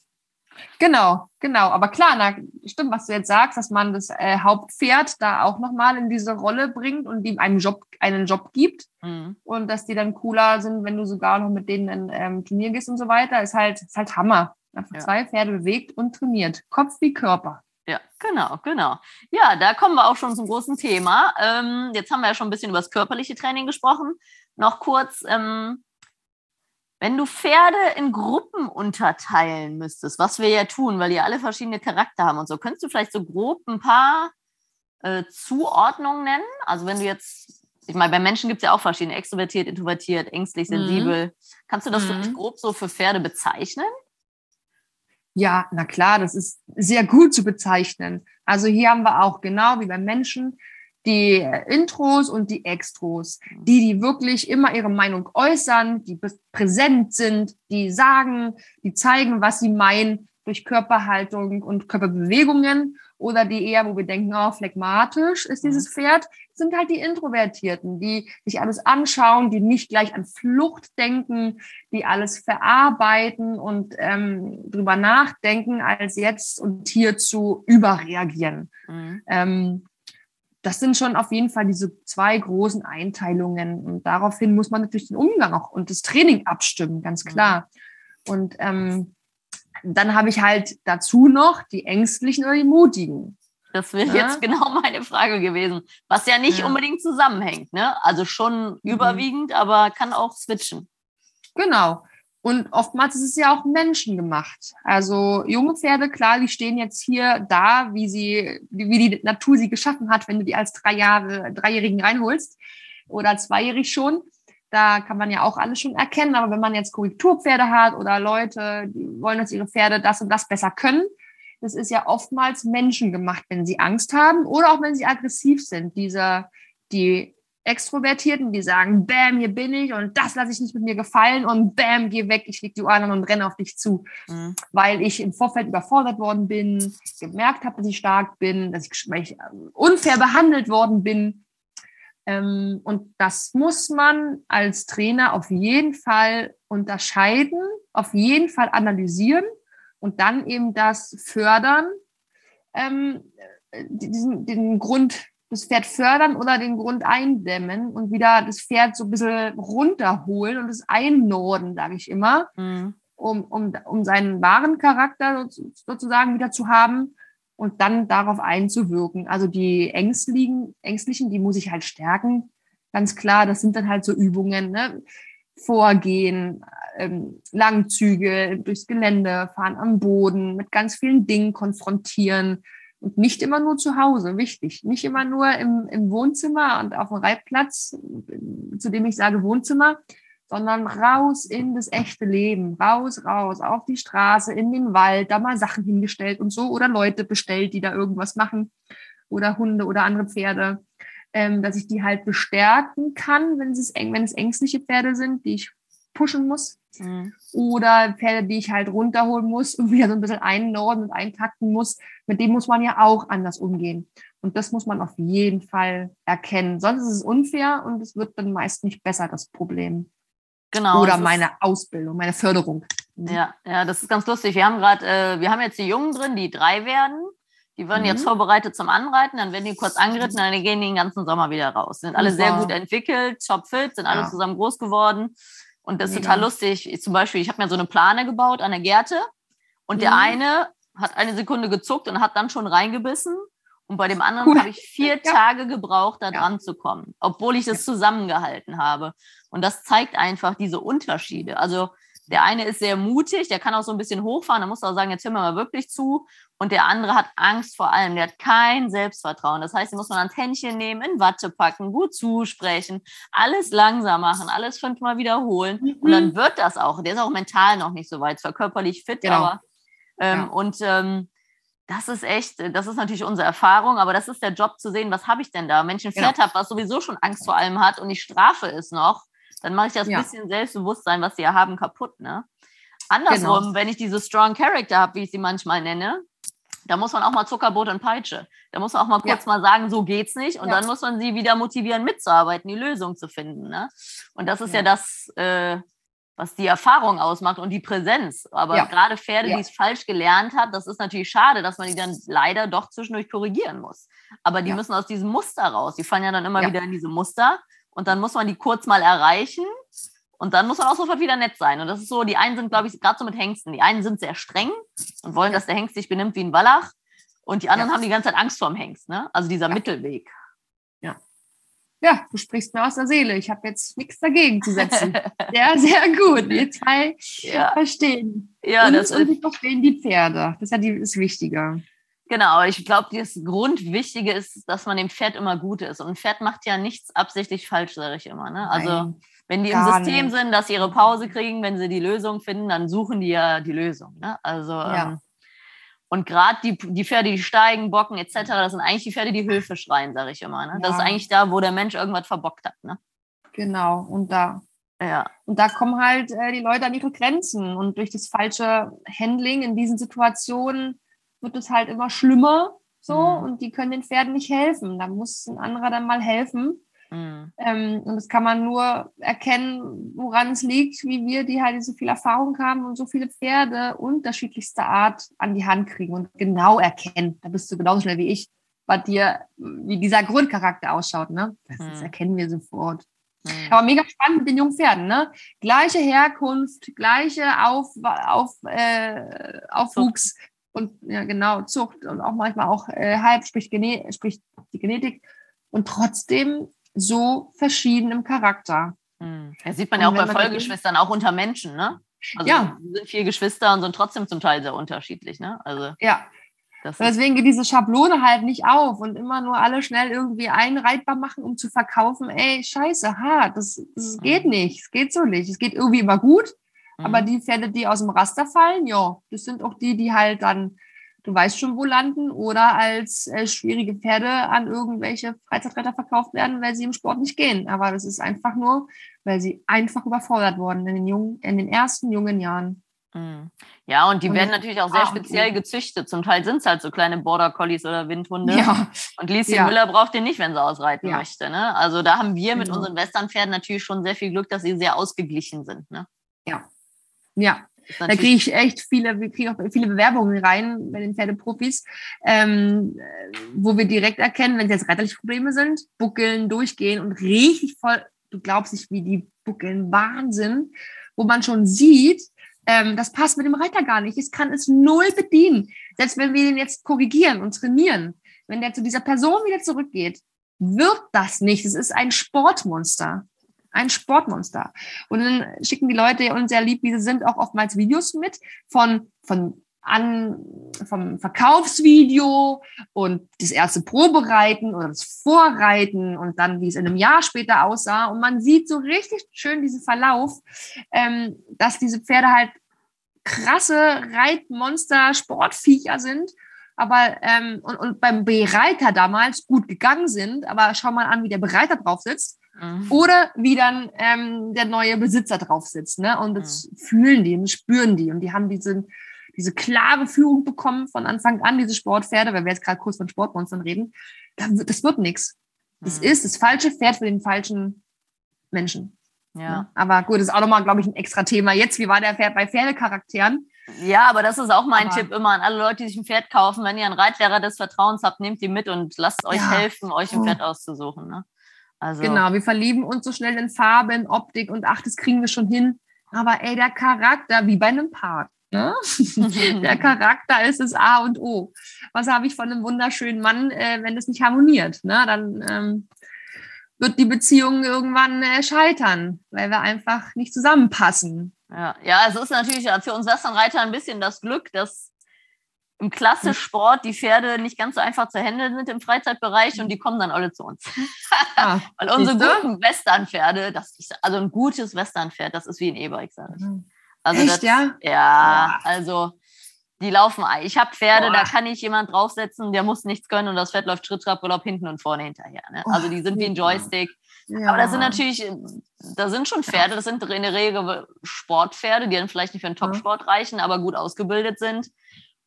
Genau, genau. Aber klar, na, stimmt, was du jetzt sagst, dass man das äh, Hauptpferd da auch nochmal in diese Rolle bringt und ihm einen Job, einen Job gibt. Mhm. Und dass die dann cooler sind, wenn du sogar noch mit denen in ähm, Turnier gehst und so weiter, ist halt, ist halt Hammer. Einfach ja. zwei Pferde bewegt und trainiert. Kopf wie Körper. Ja, genau, genau. Ja, da kommen wir auch schon zum großen Thema. Ähm, jetzt haben wir ja schon ein bisschen über das körperliche Training gesprochen. Noch kurz, ähm, wenn du Pferde in Gruppen unterteilen müsstest, was wir ja tun, weil die alle verschiedene Charakter haben und so, könntest du vielleicht so grob ein paar äh, Zuordnungen nennen? Also wenn du jetzt, ich meine, bei Menschen gibt es ja auch verschiedene, extrovertiert, introvertiert, ängstlich, mhm. sensibel. Mhm. Kannst du das mhm. grob so für Pferde bezeichnen? Ja, na klar, das ist sehr gut zu bezeichnen. Also hier haben wir auch genau wie beim Menschen die Intros und die Extros, die, die wirklich immer ihre Meinung äußern, die präsent sind, die sagen, die zeigen, was sie meinen durch Körperhaltung und Körperbewegungen oder die eher, wo wir denken, oh, phlegmatisch ist dieses mhm. Pferd, sind halt die Introvertierten, die sich alles anschauen, die nicht gleich an Flucht denken, die alles verarbeiten und ähm, drüber nachdenken, als jetzt und hier zu überreagieren. Mhm. Ähm, das sind schon auf jeden Fall diese zwei großen Einteilungen. Und daraufhin muss man natürlich den Umgang auch und das Training abstimmen, ganz mhm. klar. Und ähm, dann habe ich halt dazu noch die Ängstlichen oder die Mutigen. Das wäre ja? jetzt genau meine Frage gewesen, was ja nicht ja. unbedingt zusammenhängt. Ne? Also schon mhm. überwiegend, aber kann auch switchen. Genau. Und oftmals ist es ja auch menschengemacht. Also junge Pferde, klar, die stehen jetzt hier da, wie sie, wie die Natur sie geschaffen hat, wenn du die als drei Jahre, Dreijährigen reinholst oder zweijährig schon. Da kann man ja auch alles schon erkennen. Aber wenn man jetzt Korrekturpferde hat oder Leute, die wollen, dass ihre Pferde das und das besser können, das ist ja oftmals menschengemacht, wenn sie Angst haben oder auch wenn sie aggressiv sind. Diese, die Extrovertierten, die sagen, bam, hier bin ich und das lasse ich nicht mit mir gefallen und bam, geh weg, ich leg die Ohren an und renne auf dich zu. Mhm. Weil ich im Vorfeld überfordert worden bin, gemerkt habe, dass ich stark bin, dass ich, weil ich unfair behandelt worden bin. Ähm, und das muss man als Trainer auf jeden Fall unterscheiden, auf jeden Fall analysieren und dann eben das fördern, ähm, diesen, den Grund das Pferd fördern oder den Grund eindämmen und wieder das Pferd so ein bisschen runterholen und es einnorden, sage ich immer, mhm. um, um, um seinen wahren Charakter sozusagen wieder zu haben und dann darauf einzuwirken. Also die Ängstlichen, Ängstlichen, die muss ich halt stärken. Ganz klar, das sind dann halt so Übungen, ne? Vorgehen, ähm, Langzüge durchs Gelände, fahren am Boden, mit ganz vielen Dingen konfrontieren, und nicht immer nur zu Hause, wichtig. Nicht immer nur im, im Wohnzimmer und auf dem Reitplatz, zu dem ich sage Wohnzimmer, sondern raus in das echte Leben, raus, raus, auf die Straße, in den Wald, da mal Sachen hingestellt und so oder Leute bestellt, die da irgendwas machen oder Hunde oder andere Pferde, ähm, dass ich die halt bestärken kann, wenn es, wenn es ängstliche Pferde sind, die ich pushen muss. Mhm. Oder Pferde, die ich halt runterholen muss und wieder so ein bisschen einnorden und eintakten muss. Mit dem muss man ja auch anders umgehen. Und das muss man auf jeden Fall erkennen. Sonst ist es unfair und es wird dann meist nicht besser, das Problem. Genau. Oder meine Ausbildung, meine Förderung. Mhm. Ja, ja, das ist ganz lustig. Wir haben gerade, äh, wir haben jetzt die Jungen drin, die drei werden. Die werden mhm. jetzt vorbereitet zum Anreiten, dann werden die kurz angeritten, dann gehen die den ganzen Sommer wieder raus. Sind alle sehr gut entwickelt, topfit, sind alle ja. zusammen groß geworden. Und das ist Mega. total lustig. Zum Beispiel, ich habe mir so eine Plane gebaut an der Gerte und mhm. der eine hat eine Sekunde gezuckt und hat dann schon reingebissen. Und bei dem anderen cool. habe ich vier ja. Tage gebraucht, da dran ja. zu kommen, obwohl ich das ja. zusammengehalten habe. Und das zeigt einfach diese Unterschiede. Also der eine ist sehr mutig, der kann auch so ein bisschen hochfahren, da muss auch sagen, jetzt hören wir mal wirklich zu. Und der andere hat Angst vor allem, der hat kein Selbstvertrauen. Das heißt, den muss man ans Händchen nehmen, in Watte packen, gut zusprechen, alles langsam machen, alles fünfmal wiederholen. Mhm. Und dann mhm. wird das auch. Der ist auch mental noch nicht so weit, zwar körperlich fit, genau. aber ähm, ja. und ähm, das ist echt, das ist natürlich unsere Erfahrung, aber das ist der Job zu sehen, was habe ich denn da? Wenn ich ein Pferd genau. habe, was sowieso schon Angst vor allem hat und ich strafe es noch, dann mache ich das ja. bisschen Selbstbewusstsein, was sie ja haben, kaputt. Ne? Andersrum, genau. wenn ich diese Strong Character habe, wie ich sie manchmal nenne, da muss man auch mal Zuckerbrot und Peitsche. Da muss man auch mal kurz ja. mal sagen, so geht's nicht. Und ja. dann muss man sie wieder motivieren, mitzuarbeiten, die Lösung zu finden. Ne? Und das ist ja, ja das, äh, was die Erfahrung ausmacht und die Präsenz. Aber gerade Pferde, die es falsch gelernt haben, das ist natürlich schade, dass man die dann leider doch zwischendurch korrigieren muss. Aber die müssen aus diesem Muster raus. Die fallen ja dann immer wieder in diese Muster und dann muss man die kurz mal erreichen und dann muss man auch sofort wieder nett sein. Und das ist so, die einen sind, glaube ich, gerade so mit Hengsten, die einen sind sehr streng und wollen, dass der Hengst sich benimmt wie ein Wallach und die anderen ja. haben die ganze Zeit Angst vor dem Hengst, ne? Also dieser ja. Mittelweg. Ja. Ja, du sprichst mir aus der Seele. Ich habe jetzt nichts dagegen zu setzen. sehr, sehr gut. Wir zwei ja. verstehen. Ja, und, das und wir verstehen die Pferde. Das ist ja die, das Wichtige. Genau, ich glaube, das Grundwichtige ist, dass man dem Pferd immer gut ist. Und ein Pferd macht ja nichts absichtlich falsch, sage ich immer. Ne? Also Nein, wenn die im System nicht. sind, dass sie ihre Pause kriegen, wenn sie die Lösung finden, dann suchen die ja die Lösung. Ne? Also ja. ähm, Und gerade die, die Pferde, die steigen, bocken etc., das sind eigentlich die Pferde, die Hilfe schreien, sage ich immer. Ne? Ja. Das ist eigentlich da, wo der Mensch irgendwas verbockt hat. Ne? Genau, und da. Ja. Und da kommen halt äh, die Leute an ihre Grenzen. Und durch das falsche Handling in diesen Situationen wird es halt immer schlimmer. So, mhm. und die können den Pferden nicht helfen. Da muss ein anderer dann mal helfen. Mhm. Ähm, und das kann man nur erkennen, woran es liegt, wie wir, die halt so viel Erfahrung haben und so viele Pferde unterschiedlichster Art an die Hand kriegen und genau erkennen. Da bist du genauso schnell wie ich, bei dir, wie dieser Grundcharakter ausschaut. Ne? Das, mhm. das erkennen wir sofort. Mhm. Aber mega spannend mit den jungen Pferden, ne? Gleiche Herkunft, gleiche Auf, auf, äh, Aufwuchs. Und ja genau, Zucht und auch manchmal auch äh, halb, sprich, Gene sprich die Genetik. Und trotzdem so verschieden im Charakter. Mhm. Das sieht man ja auch bei Vollgeschwistern, auch unter Menschen, ne? Also ja. sind vier Geschwister und sind trotzdem zum Teil sehr unterschiedlich, ne? Also ja. Deswegen geht diese Schablone halt nicht auf und immer nur alle schnell irgendwie einreitbar machen, um zu verkaufen. Ey, scheiße, hart, das, das mhm. geht nicht, es geht so nicht. Es geht irgendwie immer gut, mhm. aber die Pferde, die aus dem Raster fallen, ja, das sind auch die, die halt dann du weißt schon, wo landen oder als äh, schwierige Pferde an irgendwelche Freizeitretter verkauft werden, weil sie im Sport nicht gehen. Aber das ist einfach nur, weil sie einfach überfordert wurden in den, jungen, in den ersten jungen Jahren. Mhm. Ja, und die und werden natürlich auch sehr speziell gezüchtet. Zum Teil sind es halt so kleine Border Collies oder Windhunde. Ja. Und Lieschen ja. Müller braucht den nicht, wenn sie ausreiten ja. möchte. Ne? Also da haben wir mit genau. unseren Westernpferden natürlich schon sehr viel Glück, dass sie sehr ausgeglichen sind. Ne? Ja. Ja, da kriege ich echt viele, wir kriegen auch viele Bewerbungen rein bei den Pferdeprofis, ähm, wo wir direkt erkennen, wenn es jetzt reiterliche Probleme sind, buckeln, durchgehen und richtig voll, du glaubst nicht, wie die buckeln, Wahnsinn, wo man schon sieht, ähm, das passt mit dem Reiter gar nicht. Es kann es null bedienen. Selbst wenn wir den jetzt korrigieren und trainieren, wenn der zu dieser Person wieder zurückgeht, wird das nicht. Es ist ein Sportmonster ein Sportmonster. Und dann schicken die Leute uns sehr lieb, wie sie sind, auch oftmals Videos mit von, von an, vom Verkaufsvideo und das erste Probereiten oder das Vorreiten und dann, wie es in einem Jahr später aussah. Und man sieht so richtig schön diesen Verlauf, ähm, dass diese Pferde halt krasse Reitmonster, Sportviecher sind. Aber ähm, und, und beim Bereiter damals gut gegangen sind, aber schau mal an, wie der Bereiter drauf sitzt Mhm. Oder wie dann ähm, der neue Besitzer drauf sitzt. Ne? Und das mhm. fühlen die und spüren die. Und die haben diese, diese klare Führung bekommen von Anfang an, diese Sportpferde, weil wir jetzt gerade kurz von Sportmonstern reden. Das wird nichts. Das mhm. ist das falsche Pferd für den falschen Menschen. Ja. Ne? Aber gut, das ist auch nochmal, glaube ich, ein extra Thema. Jetzt, wie war der Pferd bei Pferdecharakteren? Ja, aber das ist auch mein aber Tipp immer an alle Leute, die sich ein Pferd kaufen. Wenn ihr einen Reitlehrer des Vertrauens habt, nehmt die mit und lasst euch ja. helfen, euch ein oh. Pferd auszusuchen. Ne? Also genau, wir verlieben uns so schnell in Farben, Optik und ach, das kriegen wir schon hin. Aber ey, der Charakter, wie bei einem Paar. Ne? der Charakter ist das A und O. Was habe ich von einem wunderschönen Mann, äh, wenn das nicht harmoniert? Ne? Dann ähm, wird die Beziehung irgendwann äh, scheitern, weil wir einfach nicht zusammenpassen. Ja, ja, es ist natürlich für uns Westernreiter ein bisschen das Glück, dass im Klassensport die Pferde nicht ganz so einfach zu handeln sind im Freizeitbereich und die kommen dann alle zu uns. Ah, Weil unsere guten Westernpferde, das ist, also ein gutes Westernpferd, das ist wie ein E-Bike, sage ich. Mhm. Also Echt, das, ja? Ja, also die laufen. Ich habe Pferde, Boah. da kann ich jemand draufsetzen, der muss nichts können und das Pferd läuft Schritt, Trab, Urlaub hinten und vorne hinterher. Ne? Also die sind wie ein Joystick. Ja. Aber das sind natürlich, da sind schon Pferde, das sind in der Regel Sportpferde, die dann vielleicht nicht für einen Topsport reichen, aber gut ausgebildet sind.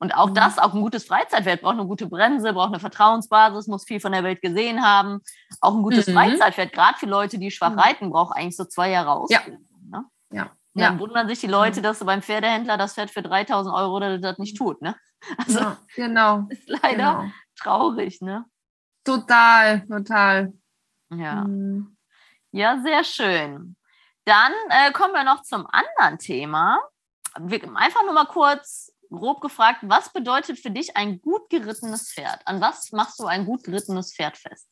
Und auch mhm. das, auch ein gutes Freizeitpferd braucht eine gute Bremse, braucht eine Vertrauensbasis, muss viel von der Welt gesehen haben. Auch ein gutes mhm. Freizeitpferd, gerade für Leute, die schwach mhm. reiten, braucht eigentlich so zwei Jahre Ausbildung. Ja. Ne? ja. Und dann ja. wundern sich die Leute, dass beim Pferdehändler das Pferd für 3000 Euro das nicht tut. Ne? Also, ja, genau. Ist leider genau. traurig. Ne? Total, total. Ja. Mhm. Ja, sehr schön. Dann äh, kommen wir noch zum anderen Thema. Wir, einfach nur mal kurz grob gefragt, was bedeutet für dich ein gut gerittenes Pferd? An was machst du ein gut gerittenes Pferd fest?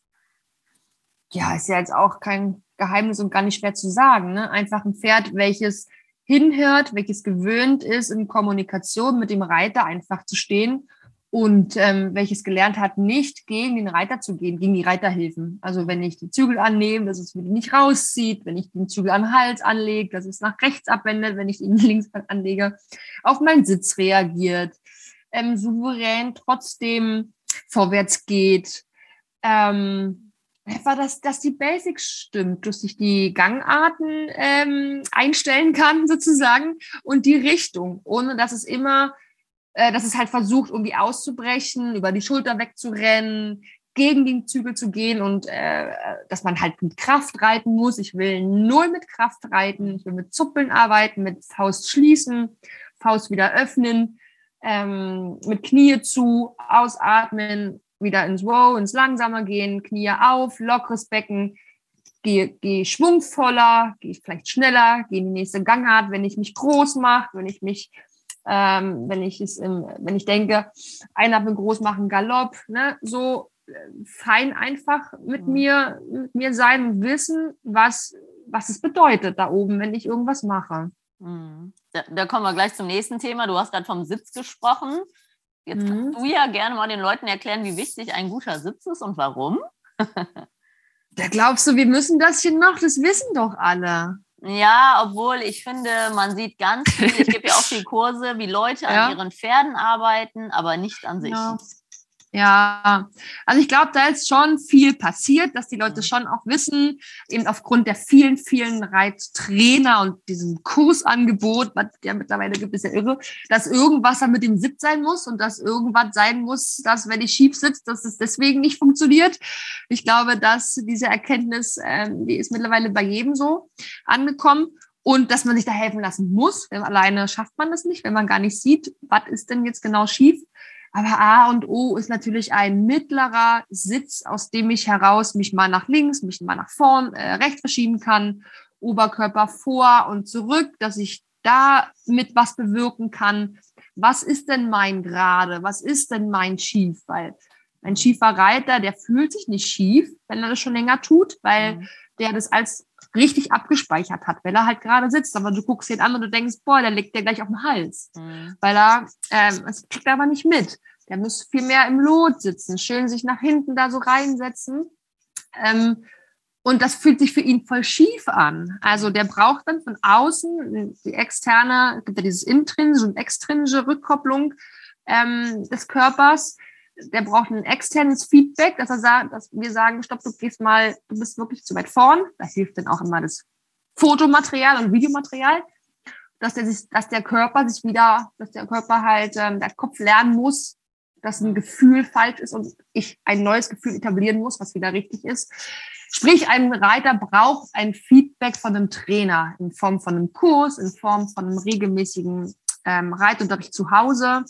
Ja, ist ja jetzt auch kein Geheimnis und gar nicht schwer zu sagen. Ne? Einfach ein Pferd, welches hinhört, welches gewöhnt ist, in Kommunikation mit dem Reiter einfach zu stehen und ähm, welches gelernt hat, nicht gegen den Reiter zu gehen, gegen die Reiterhilfen. Also wenn ich die Zügel annehme, dass es die nicht rauszieht, wenn ich den Zügel am Hals anlege, dass es nach rechts abwendet, wenn ich ihn links anlege, auf meinen Sitz reagiert, ähm, souverän trotzdem vorwärts geht. Ähm, einfach, dass, dass die Basics stimmt, dass ich die Gangarten ähm, einstellen kann sozusagen und die Richtung, ohne dass es immer, äh, dass es halt versucht, irgendwie auszubrechen, über die Schulter wegzurennen, gegen den Zügel zu gehen und äh, dass man halt mit Kraft reiten muss. Ich will null mit Kraft reiten, ich will mit Zuppeln arbeiten, mit Faust schließen, Faust wieder öffnen, ähm, mit Knie zu, ausatmen, wieder ins Row, ins Langsamer gehen, Knie auf, lockeres Becken, gehe geh schwungvoller, gehe vielleicht schneller, gehe in die nächste Gangart, wenn ich mich groß mache, wenn ich mich ähm, wenn ich es im, wenn ich denke, einer will groß machen, Galopp, ne, so fein einfach mit mhm. mir, mit mir sein und wissen, was, was es bedeutet da oben, wenn ich irgendwas mache. Mhm. Da, da, kommen wir gleich zum nächsten Thema. Du hast gerade vom Sitz gesprochen. Jetzt mhm. kannst du ja gerne mal den Leuten erklären, wie wichtig ein guter Sitz ist und warum. da glaubst du, wir müssen das hier noch, das wissen doch alle. Ja, obwohl ich finde, man sieht ganz viel, ich gebe ja auch viel Kurse, wie Leute ja. an ihren Pferden arbeiten, aber nicht an sich. Ja. Ja, also ich glaube, da ist schon viel passiert, dass die Leute schon auch wissen, eben aufgrund der vielen, vielen Reittrainer und diesem Kursangebot, was ja mittlerweile gibt, ist ja irre, dass irgendwas da mit dem Sitz sein muss und dass irgendwas sein muss, dass wenn ich schief sitze, dass es deswegen nicht funktioniert. Ich glaube, dass diese Erkenntnis, ähm, die ist mittlerweile bei jedem so angekommen und dass man sich da helfen lassen muss. Alleine schafft man das nicht, wenn man gar nicht sieht, was ist denn jetzt genau schief. Aber A und O ist natürlich ein mittlerer Sitz, aus dem ich heraus mich mal nach links, mich mal nach vorn, äh, rechts verschieben kann, Oberkörper vor und zurück, dass ich da mit was bewirken kann. Was ist denn mein Gerade? Was ist denn mein Schief? Weil ein schiefer Reiter, der fühlt sich nicht schief, wenn er das schon länger tut, weil mhm. der das als richtig abgespeichert hat, weil er halt gerade sitzt. Aber du guckst ihn an und du denkst, boah, der liegt dir gleich auf dem Hals. Mhm. Weil er, ähm, es kriegt er aber nicht mit. Der muss viel mehr im Lot sitzen, schön sich nach hinten da so reinsetzen. Ähm, und das fühlt sich für ihn voll schief an. Also der braucht dann von außen die externe, gibt ja dieses intrinsische und extrinsische Rückkopplung ähm, des Körpers. Der braucht ein externes Feedback, dass er sagt, dass wir sagen, stopp, du gehst mal, du bist wirklich zu weit vorn. Da hilft dann auch immer das Fotomaterial und Videomaterial, dass der sich, dass der Körper sich wieder, dass der Körper halt, ähm, der Kopf lernen muss, dass ein Gefühl falsch ist und ich ein neues Gefühl etablieren muss, was wieder richtig ist. Sprich, ein Reiter braucht ein Feedback von einem Trainer in Form von einem Kurs, in Form von einem regelmäßigen ähm, Reitunterricht zu Hause.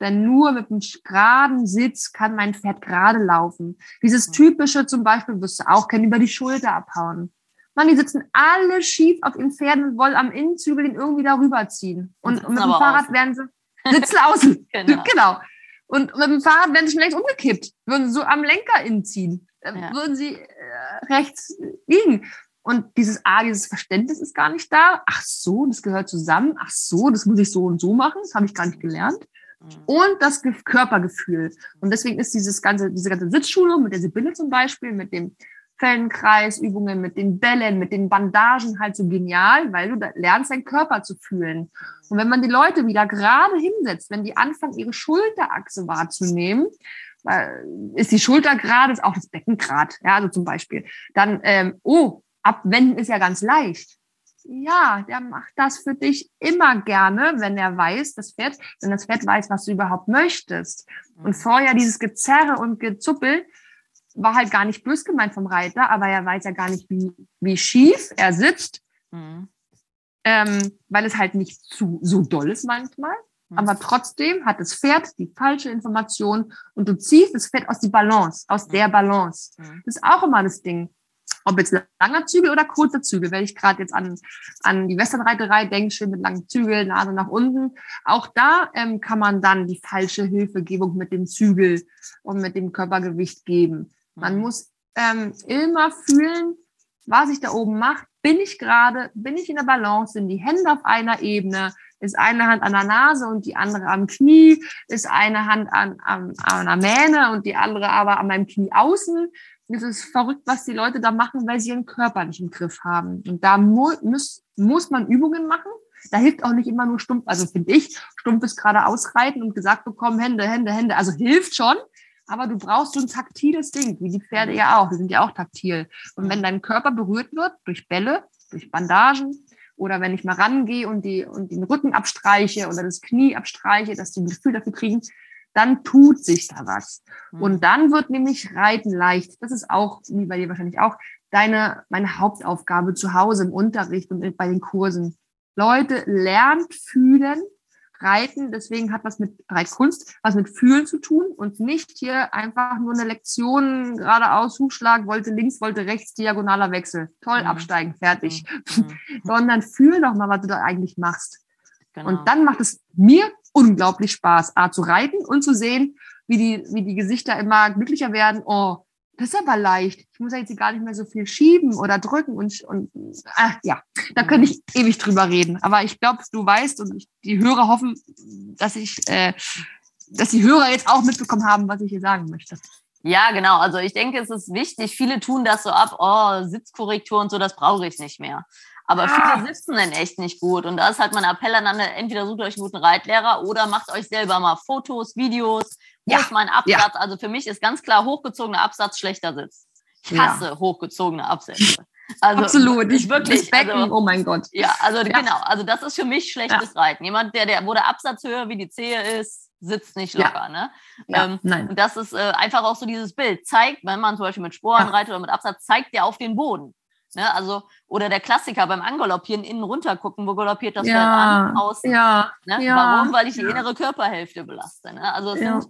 Denn nur mit einem geraden Sitz kann mein Pferd gerade laufen. Dieses typische zum Beispiel wirst du auch kennen, über die Schulter abhauen. Mann, die sitzen alle schief auf ihren Pferden und wollen am Innenzügel den irgendwie darüber ziehen. Und, und mit dem Fahrrad außen. werden sie sitzen außen. genau. genau. Und mit dem Fahrrad wären sie schon längst umgekippt, würden sie so am Lenker innen ziehen, äh, ja. würden sie äh, rechts liegen. Und dieses, ah, dieses Verständnis ist gar nicht da. Ach so, das gehört zusammen. Ach so, das muss ich so und so machen. Das habe ich gar nicht gelernt. Mhm. Und das Körpergefühl. Und deswegen ist dieses ganze, diese ganze Sitzschulung mit der Sibylle zum Beispiel, mit dem Fellenkreisübungen, mit den Bällen, mit den Bandagen halt so genial, weil du lernst, deinen Körper zu fühlen. Und wenn man die Leute wieder gerade hinsetzt, wenn die anfangen, ihre Schulterachse wahrzunehmen, ist die Schulter gerade, ist auch das Becken gerade, ja, also zum Beispiel, dann, ähm, oh, abwenden ist ja ganz leicht. Ja, der macht das für dich immer gerne, wenn er weiß, das Pferd, wenn das Pferd weiß, was du überhaupt möchtest. Und vorher dieses Gezerre und Gezuppel, war halt gar nicht bös gemeint vom Reiter, aber er weiß ja gar nicht, wie, wie schief er sitzt, mhm. ähm, weil es halt nicht zu, so doll ist manchmal. Mhm. Aber trotzdem hat das Pferd die falsche Information und du ziehst das Pferd aus die Balance, aus mhm. der Balance. Mhm. Das ist auch immer das Ding. Ob jetzt langer Zügel oder kurzer Zügel, wenn ich gerade jetzt an, an die Westernreiterei denke, schön mit langen Zügeln, Nase nach unten. Auch da ähm, kann man dann die falsche Hilfegebung mit dem Zügel und mit dem Körpergewicht geben. Man mhm. muss ähm, immer fühlen, was ich da oben mache. Bin ich gerade, bin ich in der Balance, sind die Hände auf einer Ebene, ist eine Hand an der Nase und die andere am Knie, ist eine Hand an, an, an der Mähne und die andere aber an meinem Knie außen. Es ist verrückt, was die Leute da machen, weil sie ihren Körper nicht im Griff haben. Und da mu muss, muss man Übungen machen. Da hilft auch nicht immer nur stumpf, also finde ich, stumpfes gerade ausreiten und gesagt bekommen, Hände, Hände, Hände. Also hilft schon, aber du brauchst so ein taktiles Ding, wie die Pferde ja auch. Die sind ja auch taktil. Und wenn dein Körper berührt wird durch Bälle, durch Bandagen oder wenn ich mal rangehe und, die, und den Rücken abstreiche oder das Knie abstreiche, dass die ein Gefühl dafür kriegen, dann tut sich da was. Mhm. Und dann wird nämlich Reiten leicht. Das ist auch, wie bei dir wahrscheinlich auch, deine, meine Hauptaufgabe zu Hause im Unterricht und bei den Kursen. Leute, lernt fühlen, reiten, deswegen hat was mit Reitkunst, was mit Fühlen zu tun und nicht hier einfach nur eine Lektion geradeaus, Hufschlag, wollte links, wollte rechts, diagonaler Wechsel. Toll, mhm. absteigen, fertig. Mhm. mhm. Sondern fühl doch mal, was du da eigentlich machst. Genau. Und dann macht es mir unglaublich Spaß, A, zu reiten und zu sehen, wie die, wie die Gesichter immer glücklicher werden. Oh, das ist aber leicht. Ich muss ja jetzt gar nicht mehr so viel schieben oder drücken und, und ach, ja, da könnte ich ewig drüber reden. Aber ich glaube, du weißt und ich, die Hörer hoffen, dass ich, äh, dass die Hörer jetzt auch mitbekommen haben, was ich hier sagen möchte. Ja, genau. Also ich denke, es ist wichtig. Viele tun das so ab, oh, Sitzkorrektur und so, das brauche ich nicht mehr. Aber ah. viele sitzen dann echt nicht gut. Und da ist halt mein Appell an alle, entweder sucht euch einen guten Reitlehrer oder macht euch selber mal Fotos, Videos, wo ja. ist mein Absatz? Ja. Also für mich ist ganz klar hochgezogener Absatz schlechter Sitz. Ich hasse ja. hochgezogene Absätze. Also Absolut, ich wirklich. Das Becken, also, oh mein Gott. Ja, also ja. genau, also das ist für mich schlechtes ja. Reiten. Jemand, der, der, wo der Absatz höher wie die Zehe ist, sitzt nicht locker. Ne? Ähm, nein. Und das ist äh, einfach auch so dieses Bild. Zeigt, wenn man zum Beispiel mit Sporen reitet oder mit Absatz, zeigt der auf den Boden. Ne? Also, oder der Klassiker beim Angaloppieren innen runter gucken, wo galoppiert das Pferd an, außen. Ja. Ne? Warum? Weil ich die innere Körperhälfte belaste. Ne? Also sind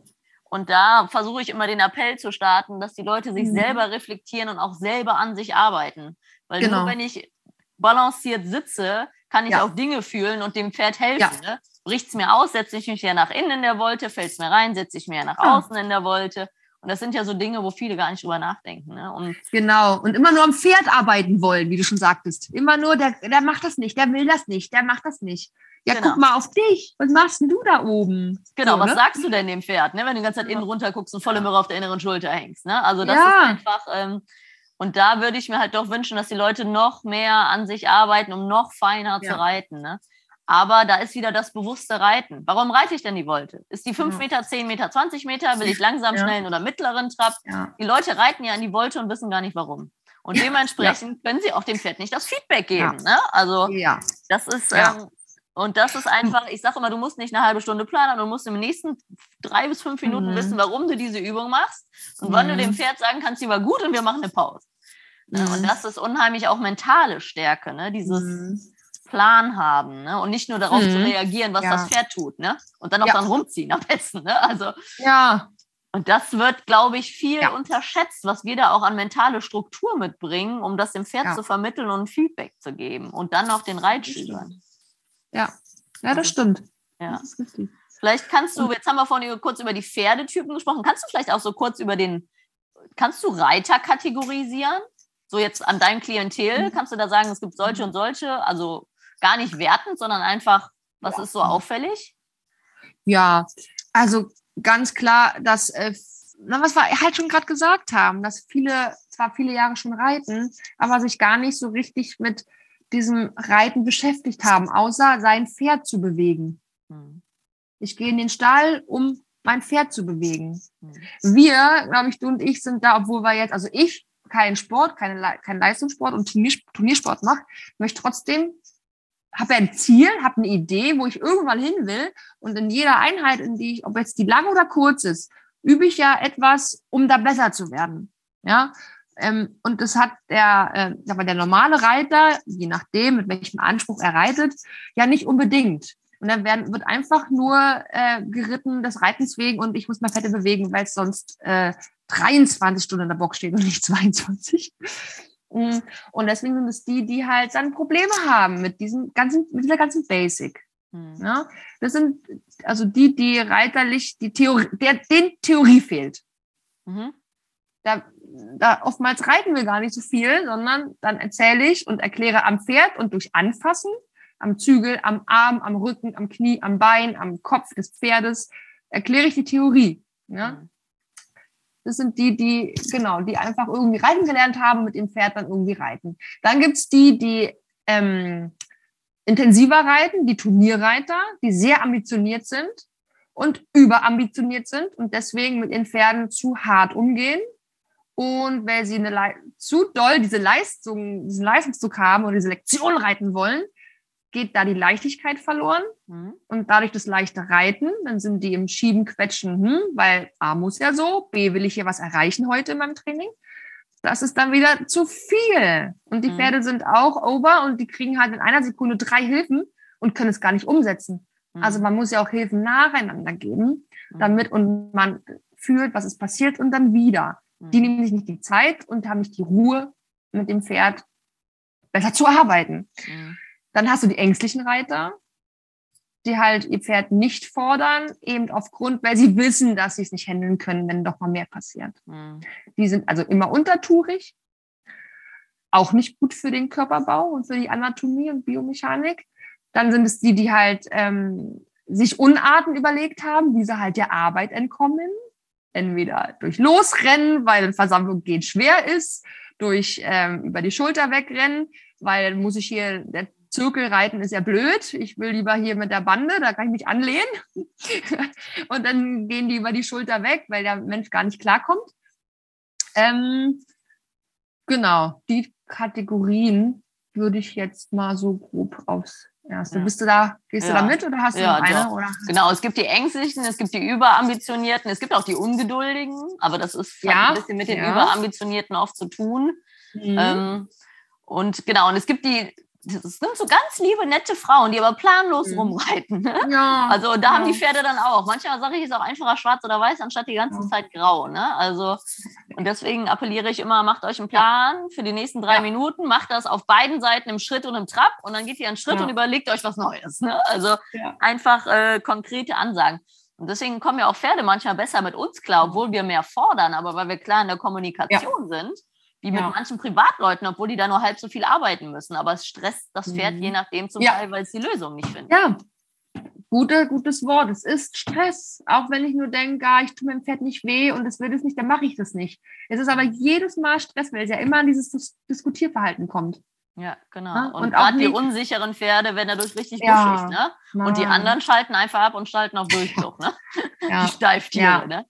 und da versuche ich immer den Appell zu starten, dass die Leute sich mhm. selber reflektieren und auch selber an sich arbeiten. Weil genau. nur wenn ich balanciert sitze, kann ich ja. auch Dinge fühlen und dem Pferd helfen. Ja. Ne? Bricht es mir aus, setze ich mich ja nach innen in der Wolte, fällt es mir rein, setze ich mir ja nach außen in der Wolte. Und das sind ja so Dinge, wo viele gar nicht drüber nachdenken. Ne? Und genau. Und immer nur am Pferd arbeiten wollen, wie du schon sagtest. Immer nur, der, der macht das nicht, der will das nicht, der macht das nicht. Ja, genau. guck mal auf dich. Was machst denn du da oben? Genau, so, was ne? sagst du denn dem Pferd, ne? wenn du die ganze Zeit innen runter guckst und volle Möhre auf der inneren Schulter hängst? Ne? Also das ja. ist einfach, ähm, und da würde ich mir halt doch wünschen, dass die Leute noch mehr an sich arbeiten, um noch feiner ja. zu reiten. Ne? Aber da ist wieder das bewusste Reiten. Warum reite ich denn die Wolte? Ist die 5 Meter, 10 Meter, 20 Meter? Will ich langsam, ja. schnellen oder mittleren Trab? Ja. Die Leute reiten ja an die Wolte und wissen gar nicht warum. Und dementsprechend können sie auch dem Pferd nicht das Feedback geben. Ne? Also das ist, ähm, und das ist einfach, ich sage immer, du musst nicht eine halbe Stunde planen, du musst im nächsten drei bis fünf Minuten mhm. wissen, warum du diese Übung machst und mhm. wann du dem mhm. Pferd sagen kannst, die war gut und wir machen eine Pause. Ne? Mhm. Und das ist unheimlich auch mentale Stärke, ne? dieses mhm. Plan haben ne? und nicht nur darauf zu mhm. reagieren, was ja. das Pferd tut ne? und dann auch ja. dann rumziehen am besten. Ne? Also, ja. Und das wird, glaube ich, viel ja. unterschätzt, was wir da auch an mentale Struktur mitbringen, um das dem Pferd zu vermitteln und Feedback zu geben und dann noch den Reitschülern. Ja, ja, das stimmt. Ja. Das ist richtig. Vielleicht kannst du, jetzt haben wir vorhin kurz über die Pferdetypen gesprochen, kannst du vielleicht auch so kurz über den, kannst du Reiter kategorisieren? So jetzt an deinem Klientel, mhm. kannst du da sagen, es gibt solche und solche, also gar nicht wertend, sondern einfach, was ja. ist so auffällig? Ja, also ganz klar, dass, äh, na, was wir halt schon gerade gesagt haben, dass viele zwar viele Jahre schon reiten, aber sich gar nicht so richtig mit diesem Reiten beschäftigt haben, außer sein Pferd zu bewegen. Mhm. Ich gehe in den Stall, um mein Pferd zu bewegen. Mhm. Wir, glaube ich, du und ich sind da, obwohl wir jetzt, also ich keinen Sport, keine, keinen Leistungssport und Turniersport mache, möchte trotzdem, habe ein Ziel, habe eine Idee, wo ich irgendwann hin will und in jeder Einheit, in die ich, ob jetzt die lang oder kurz ist, übe ich ja etwas, um da besser zu werden. Ja, ähm, und das hat der, äh, aber der normale Reiter, je nachdem, mit welchem Anspruch er reitet, ja nicht unbedingt. Und dann werden, wird einfach nur äh, geritten des Reitens wegen und ich muss mal Fette bewegen, weil es sonst äh, 23 Stunden in der Box steht und nicht 22. Mm, und deswegen sind es die, die halt dann Probleme haben mit diesem ganzen, mit dieser ganzen Basic. Hm. Ja, das sind also die, die reiterlich die Theorie, der, den Theorie fehlt. Mhm. Da da oftmals reiten wir gar nicht so viel, sondern dann erzähle ich und erkläre am Pferd und durch Anfassen, am Zügel, am Arm, am Rücken, am Knie, am Bein, am Kopf des Pferdes, erkläre ich die Theorie. Ja? Mhm. Das sind die, die, genau, die einfach irgendwie reiten gelernt haben, mit dem Pferd dann irgendwie reiten. Dann gibt's die, die ähm, intensiver reiten, die Turnierreiter, die sehr ambitioniert sind und überambitioniert sind und deswegen mit ihren Pferden zu hart umgehen. Und wenn sie eine zu doll diese Leistung, diesen Leistungsdruck haben oder diese Lektion reiten wollen, geht da die Leichtigkeit verloren mhm. und dadurch das leichte Reiten, dann sind die im Schieben, Quetschen, hm, weil A muss ja so, B will ich hier was erreichen heute in meinem Training. Das ist dann wieder zu viel. Und die mhm. Pferde sind auch over und die kriegen halt in einer Sekunde drei Hilfen und können es gar nicht umsetzen. Mhm. Also man muss ja auch Hilfen nacheinander geben, mhm. damit und man fühlt, was ist passiert und dann wieder. Die mhm. nehmen sich nicht die Zeit und haben nicht die Ruhe, mit dem Pferd besser zu arbeiten. Dann hast du die ängstlichen Reiter, die halt ihr Pferd nicht fordern, eben aufgrund, weil sie wissen, dass sie es nicht handeln können, wenn doch mal mehr passiert. Mhm. Die sind also immer untertourig, auch nicht gut für den Körperbau und für die Anatomie und Biomechanik. Dann sind es die, die halt ähm, sich Unarten überlegt haben, wie sie halt der Arbeit entkommen. Entweder durch Losrennen, weil Versammlung geht schwer ist, durch ähm, über die Schulter wegrennen, weil muss ich hier, der Zirkelreiten ist ja blöd. Ich will lieber hier mit der Bande, da kann ich mich anlehnen. und dann gehen die über die Schulter weg, weil der Mensch gar nicht klarkommt. Ähm, genau, die Kategorien würde ich jetzt mal so grob aufs erste. Ja. Bist du da, gehst ja. du da mit oder hast du ja, noch eine? Oder? Genau, es gibt die Ängstlichen, es gibt die Überambitionierten, es gibt auch die Ungeduldigen, aber das ist ja. ein bisschen mit den Überambitionierten oft zu tun. Mhm. Ähm, und genau, und es gibt die das sind so ganz liebe, nette Frauen, die aber planlos mhm. rumreiten. Ne? Ja, also da ja. haben die Pferde dann auch. Manchmal sage ich, ist auch einfacher schwarz oder weiß, anstatt die ganze ja. Zeit grau. Ne? Also, und deswegen appelliere ich immer, macht euch einen Plan für die nächsten drei Minuten, macht das auf beiden Seiten im Schritt und im Trab und dann geht ihr einen Schritt und überlegt euch was Neues. Ne? Also einfach äh, konkrete Ansagen. Und deswegen kommen ja auch Pferde manchmal besser mit uns klar, obwohl wir mehr fordern, aber weil wir klar in der Kommunikation sind wie mit ja. manchen Privatleuten, obwohl die da nur halb so viel arbeiten müssen. Aber es stresst das Pferd mhm. je nachdem zum ja. Teil, weil es die Lösung nicht findet. Ja, Gute, gutes Wort. Es ist Stress. Auch wenn ich nur denke, ah, ich tue meinem Pferd nicht weh und es will es nicht, dann mache ich das nicht. Es ist aber jedes Mal Stress, weil es ja immer an dieses Dis Diskutierverhalten kommt. Ja, genau. Ja? Und, und gerade die unsicheren Pferde werden dadurch richtig ja, buschig, ne? Und die anderen schalten einfach ab und schalten auf Durchzug, ne? Ja. Die Steiftiere, ja. ne?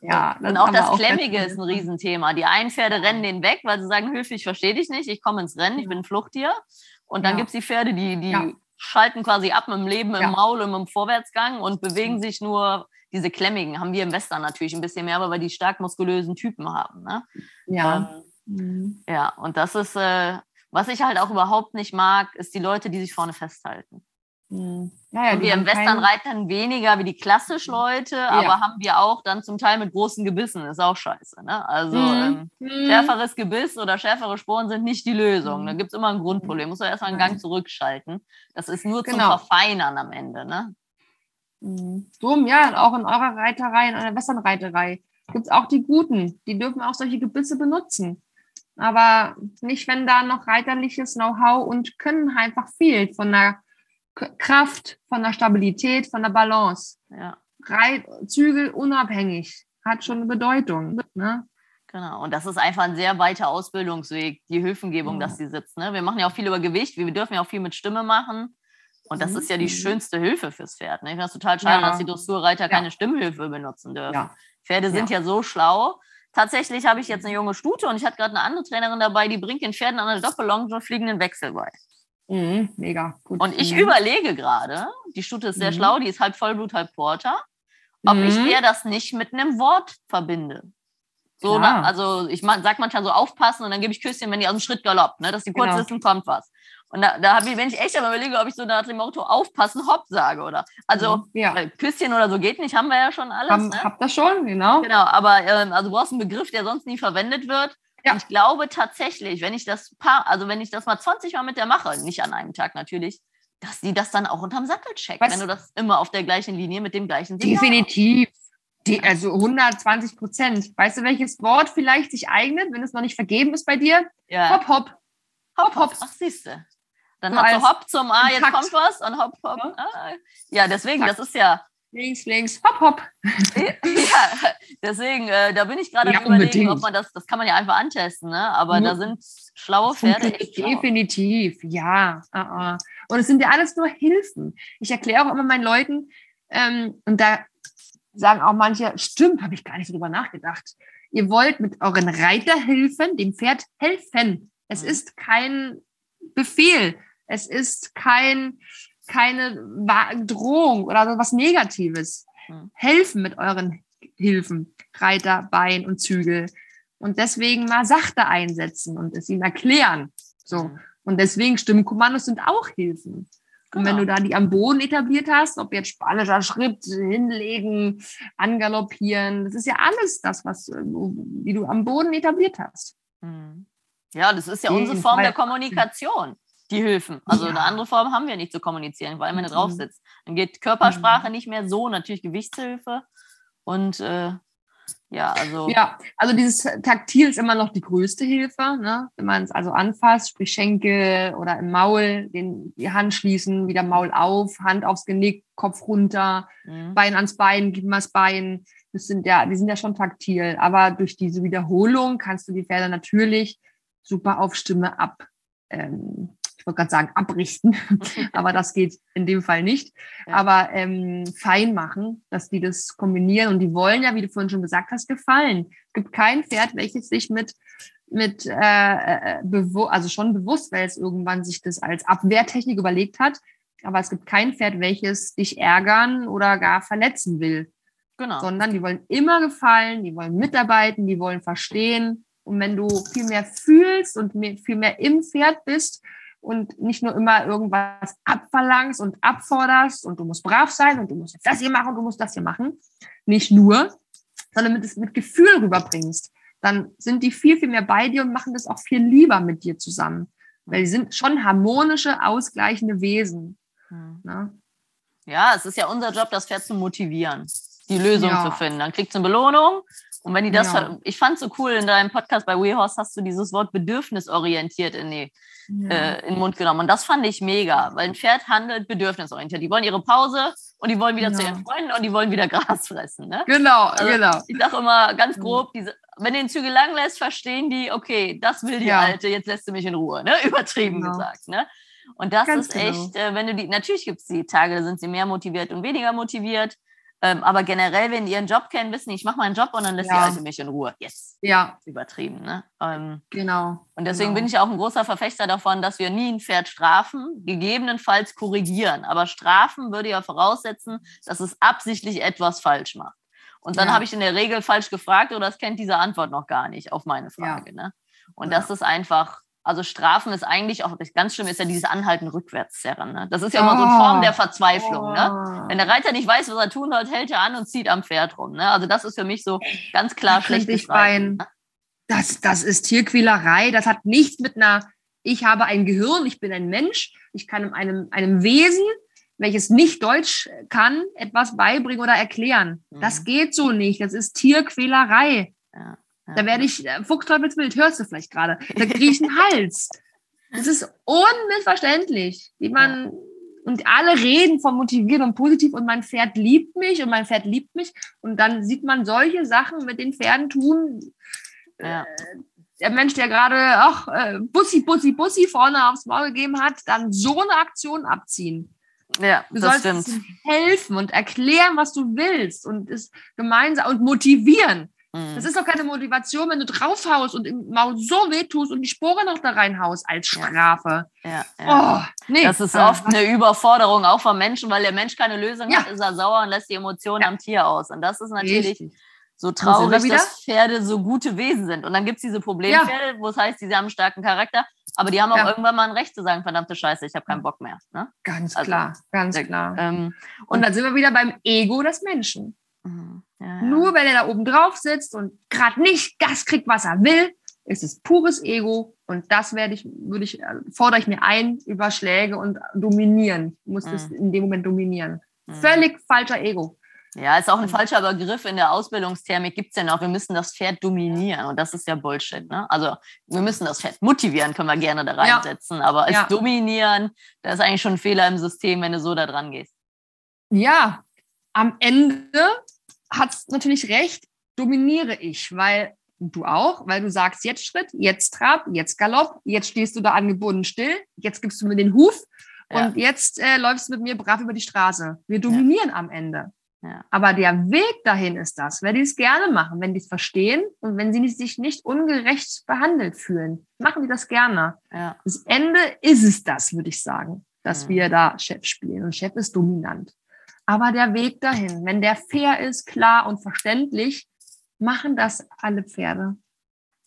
Ja, und auch das Klemmige ist ein Riesenthema. Die einen Pferde rennen den weg, weil sie sagen, Hilfe, ich verstehe dich nicht, ich komme ins Rennen, ich bin ein Fluchttier. Und dann ja. gibt es die Pferde, die, die ja. schalten quasi ab mit dem Leben im ja. Maul und im Vorwärtsgang und bewegen sich nur, diese Klemmigen haben wir im Western natürlich ein bisschen mehr, weil wir die stark muskulösen Typen haben. Ne? Ja. Ähm, mhm. Ja, und das ist, äh, was ich halt auch überhaupt nicht mag, ist die Leute, die sich vorne festhalten. Mhm. Ja, ja, wir im Western reiten weniger wie die klassisch Leute, ja. aber haben wir auch dann zum Teil mit großen Gebissen. Ist auch scheiße. Ne? Also mhm. ähm, mhm. schärferes Gebiss oder schärfere Sporen sind nicht die Lösung. Mhm. Da gibt es immer ein Grundproblem. Muss man erstmal einen Gang zurückschalten. Das ist nur genau. zum Verfeinern am Ende. Ne? Mhm. Drum, ja, auch in eurer Reiterei, in einer Westernreiterei gibt es auch die Guten. Die dürfen auch solche Gebisse benutzen. Aber nicht, wenn da noch reiterliches Know-how und Können einfach fehlt von der Kraft, von der Stabilität, von der Balance. Ja. Reit, Zügel unabhängig hat schon eine Bedeutung. Ne? Genau, und das ist einfach ein sehr weiter Ausbildungsweg, die Hilfengebung, ja. dass sie sitzt. Ne? Wir machen ja auch viel über Gewicht, wir dürfen ja auch viel mit Stimme machen. Und das mhm. ist ja die schönste Hilfe fürs Pferd. Ne? Ich finde das total schade, ja. dass die Dressurreiter ja. keine Stimmhilfe benutzen dürfen. Pferde sind ja. so schlau. Tatsächlich habe ich jetzt eine junge Stute und ich hatte gerade eine andere Trainerin dabei, die bringt den Pferden an der Doppellonge fliegenden Wechsel bei. Mhm, mega gut. Und ich mhm. überlege gerade, die Stute ist sehr mhm. schlau, die ist halb Vollblut, halb Porter, ob ich mhm. ihr das nicht mit einem Wort verbinde. So, na, also ich sag manchmal so aufpassen und dann gebe ich Küsschen, wenn die aus dem Schritt galoppt, ne, dass die kurz genau. wissen, kommt was. Und da, da habe ich, wenn ich echt aber überlege, ob ich so nach dem Motto aufpassen, hopp sage, oder? Also mhm, ja. Küsschen oder so geht nicht, haben wir ja schon alles. Haben, ne? Habt das schon, genau. Genau, aber ähm, also du brauchst einen Begriff, der sonst nie verwendet wird. Ja. ich glaube tatsächlich, wenn ich das paar, also wenn ich das mal 20 Mal mit der mache, nicht an einem Tag natürlich, dass die das dann auch unterm Sattel checkt, Was? wenn du das immer auf der gleichen Linie mit dem gleichen Signal Definitiv. Die, also 120 Prozent. Weißt du, welches Wort vielleicht sich eignet, wenn es noch nicht vergeben ist bei dir? Ja. Hopp, hopp. Hopp, hopp. Ach, siehst du. Dann so hat so Hopp zum Ah, jetzt kommt was und Hopp, Hopp. Ja, ah. ja deswegen, Takt. das ist ja links, links, hopp, hopp. ja, Deswegen, äh, da bin ich gerade ja, überlegen, ob man das, das kann man ja einfach antesten, ne? Aber Nur, da sind schlaue Pferde. Definitiv, ja. Uh -uh. Und es sind ja alles nur Hilfen. Ich erkläre auch immer meinen Leuten, ähm, und da sagen auch manche, stimmt, habe ich gar nicht drüber nachgedacht. Ihr wollt mit euren Reiterhilfen dem Pferd helfen. Es mhm. ist kein Befehl. Es ist kein, keine Drohung oder was Negatives. Mhm. Helfen mit euren Hilfen, Reiter, Bein und Zügel. Und deswegen mal sachte einsetzen und es ihm erklären. So. Mhm. Und deswegen Stimmkommandos sind auch Hilfen. Und wenn du genau. da die am Boden etabliert hast, ob jetzt spanischer Schritt, hinlegen, angaloppieren, das ist ja alles das, was wie du am Boden etabliert hast. Mhm. Ja, das ist ja unsere Form der Kommunikation, die Hilfen. Also ja. eine andere Form haben wir nicht zu kommunizieren, weil man da drauf mhm. sitzt. Dann geht Körpersprache mhm. nicht mehr so, natürlich Gewichtshilfe und äh, ja, also. Ja, also dieses Taktil ist immer noch die größte Hilfe, ne? wenn man es also anfasst, sprich Schenkel oder im Maul, den, die Hand schließen, wieder Maul auf, Hand aufs Genick, Kopf runter, mhm. Bein ans Bein, gib mal das Bein. Das sind ja, die sind ja schon taktil. Aber durch diese Wiederholung kannst du die Pferde natürlich super auf Stimme ab, ähm, ich wollte gerade sagen, abrichten, aber das geht in dem Fall nicht. Ja. Aber ähm, fein machen, dass die das kombinieren. Und die wollen ja, wie du vorhin schon gesagt hast, gefallen. Es gibt kein Pferd, welches sich mit mit äh, äh also schon bewusst, weil es irgendwann sich das als Abwehrtechnik überlegt hat. Aber es gibt kein Pferd, welches dich ärgern oder gar verletzen will. Genau. Sondern die wollen immer gefallen, die wollen mitarbeiten, die wollen verstehen. Und wenn du viel mehr fühlst und viel mehr im Pferd bist und nicht nur immer irgendwas abverlangst und abforderst und du musst brav sein und du musst das hier machen und du musst das hier machen. Nicht nur, sondern mit, mit Gefühl rüberbringst. Dann sind die viel, viel mehr bei dir und machen das auch viel lieber mit dir zusammen. Weil die sind schon harmonische, ausgleichende Wesen. Hm. Ne? Ja, es ist ja unser Job, das Pferd zu motivieren, die Lösung ja. zu finden. Dann kriegt es eine Belohnung und wenn die das, ja. ich fand so cool, in deinem Podcast bei WeHorse hast du dieses Wort bedürfnisorientiert in, die, ja. äh, in den Mund genommen. Und das fand ich mega, weil ein Pferd handelt bedürfnisorientiert. Die wollen ihre Pause und die wollen wieder ja. zu ihren Freunden und die wollen wieder Gras fressen. Ne? Genau, also, genau. Ich sage immer ganz grob, diese, wenn du den Zügel lang lässt, verstehen die, okay, das will die Alte, jetzt lässt du mich in Ruhe. Ne? Übertrieben genau. gesagt. Ne? Und das ganz ist genau. echt, äh, wenn du die, natürlich gibt es die Tage, da sind sie mehr motiviert und weniger motiviert. Ähm, aber generell, wenn die ihren Job kennen, wissen, ich mache meinen Job und dann lässt ja. die Alte mich in Ruhe. Yes. Ja. Übertrieben, ne? Ähm, genau. Und deswegen genau. bin ich auch ein großer Verfechter davon, dass wir nie ein Pferd strafen, gegebenenfalls korrigieren. Aber strafen würde ja voraussetzen, dass es absichtlich etwas falsch macht. Und dann ja. habe ich in der Regel falsch gefragt oder es kennt diese Antwort noch gar nicht auf meine Frage. Ja. Ne? Und ja. das ist einfach also Strafen ist eigentlich auch ganz schlimm, ist ja dieses Anhalten rückwärts zerren. Ne? Das ist ja immer so eine Form der Verzweiflung. Oh. Ne? Wenn der Reiter nicht weiß, was er tun soll, hält er an und zieht am Pferd rum. Ne? Also das ist für mich so ganz klar schlechtes Reiten. Ne? Das, das ist Tierquälerei. Das hat nichts mit einer, ich habe ein Gehirn, ich bin ein Mensch, ich kann einem, einem Wesen, welches nicht Deutsch kann, etwas beibringen oder erklären. Mhm. Das geht so nicht. Das ist Tierquälerei. Ja. Da werde ich, äh, Fuchsteufelswild, hörst du vielleicht gerade, da kriege ich einen Hals. Das ist unmissverständlich, wie man, und alle reden von motivieren und positiv und mein Pferd liebt mich und mein Pferd liebt mich und dann sieht man solche Sachen mit den Pferden tun. Ja. Äh, der Mensch, der gerade, ach, äh, Bussi, Bussi, Bussi vorne aufs Maul gegeben hat, dann so eine Aktion abziehen. Ja, du das sollst stimmt. helfen und erklären, was du willst und es gemeinsam und motivieren. Mhm. Das ist doch keine Motivation, wenn du draufhaust und im Maul so wehtust und die Spore noch da reinhaust als Strafe. Ja, ja. Oh, nee. Das ist oft eine Überforderung auch vom Menschen, weil der Mensch keine Lösung ja. hat, ist er sauer und lässt die Emotionen ja. am Tier aus. Und das ist natürlich Richtig. so traurig, dass Pferde so gute Wesen sind. Und dann gibt es diese Problempferde, wo es heißt, sie haben einen starken Charakter, aber die haben auch irgendwann mal ein Recht zu sagen, verdammte Scheiße, ich habe keinen Bock mehr. Ne? Ganz also, klar, ganz klar. Ähm, und, und dann sind wir wieder beim Ego des Menschen. Mhm. Ja, Nur wenn er da oben drauf sitzt und gerade nicht das kriegt, was er will, ist es pures Ego. Und das werde ich, würde ich, fordere ich mir ein über Schläge und dominieren. Ich muss mhm. das in dem Moment dominieren. Mhm. Völlig falscher Ego. Ja, ist auch ein falscher Begriff. In der Ausbildungsthermik gibt es ja noch, wir müssen das Pferd dominieren. Und das ist ja Bullshit. Ne? Also wir müssen das Pferd motivieren, können wir gerne da reinsetzen. Ja. Aber als ja. dominieren, da ist eigentlich schon ein Fehler im System, wenn du so da dran gehst. Ja, am Ende hat es natürlich recht, dominiere ich, weil du auch, weil du sagst jetzt Schritt, jetzt Trab, jetzt Galopp, jetzt stehst du da angebunden still, jetzt gibst du mir den Huf ja. und jetzt äh, läufst du mit mir brav über die Straße. Wir dominieren ja. am Ende. Ja. Aber der Weg dahin ist das, wenn die es gerne machen, wenn die es verstehen und wenn sie sich nicht ungerecht behandelt fühlen, machen die das gerne. Das Ende ist es das, würde ich sagen, dass wir da Chef spielen und Chef ist dominant. Aber der Weg dahin, wenn der fair ist, klar und verständlich, machen das alle Pferde.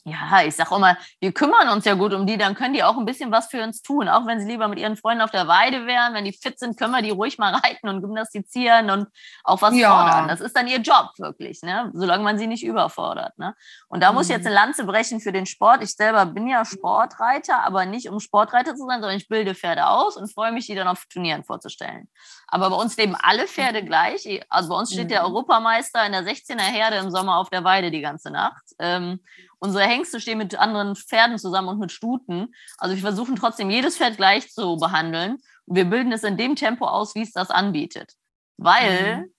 Ja, ich sag immer, wir kümmern uns ja gut um die, dann können die auch ein bisschen was für uns tun. Auch wenn sie lieber mit ihren Freunden auf der Weide wären, wenn die fit sind, können wir die ruhig mal reiten und gymnastizieren und auch was ja. fordern. Das ist dann ihr Job wirklich, ne? solange man sie nicht überfordert. Ne? Und da mhm. muss ich jetzt mhm. eine Lanze brechen für den Sport. Ich selber bin ja Sportreiter, aber nicht um Sportreiter zu sein, sondern ich bilde Pferde aus und freue mich, die dann auf Turnieren vorzustellen. Aber bei uns leben alle Pferde gleich. Also bei uns steht der mhm. Europameister in der 16er Herde im Sommer auf der Weide die ganze Nacht. Ähm, unsere Hengste stehen mit anderen Pferden zusammen und mit Stuten. Also wir versuchen trotzdem jedes Pferd gleich zu behandeln. Und wir bilden es in dem Tempo aus, wie es das anbietet. Weil mhm.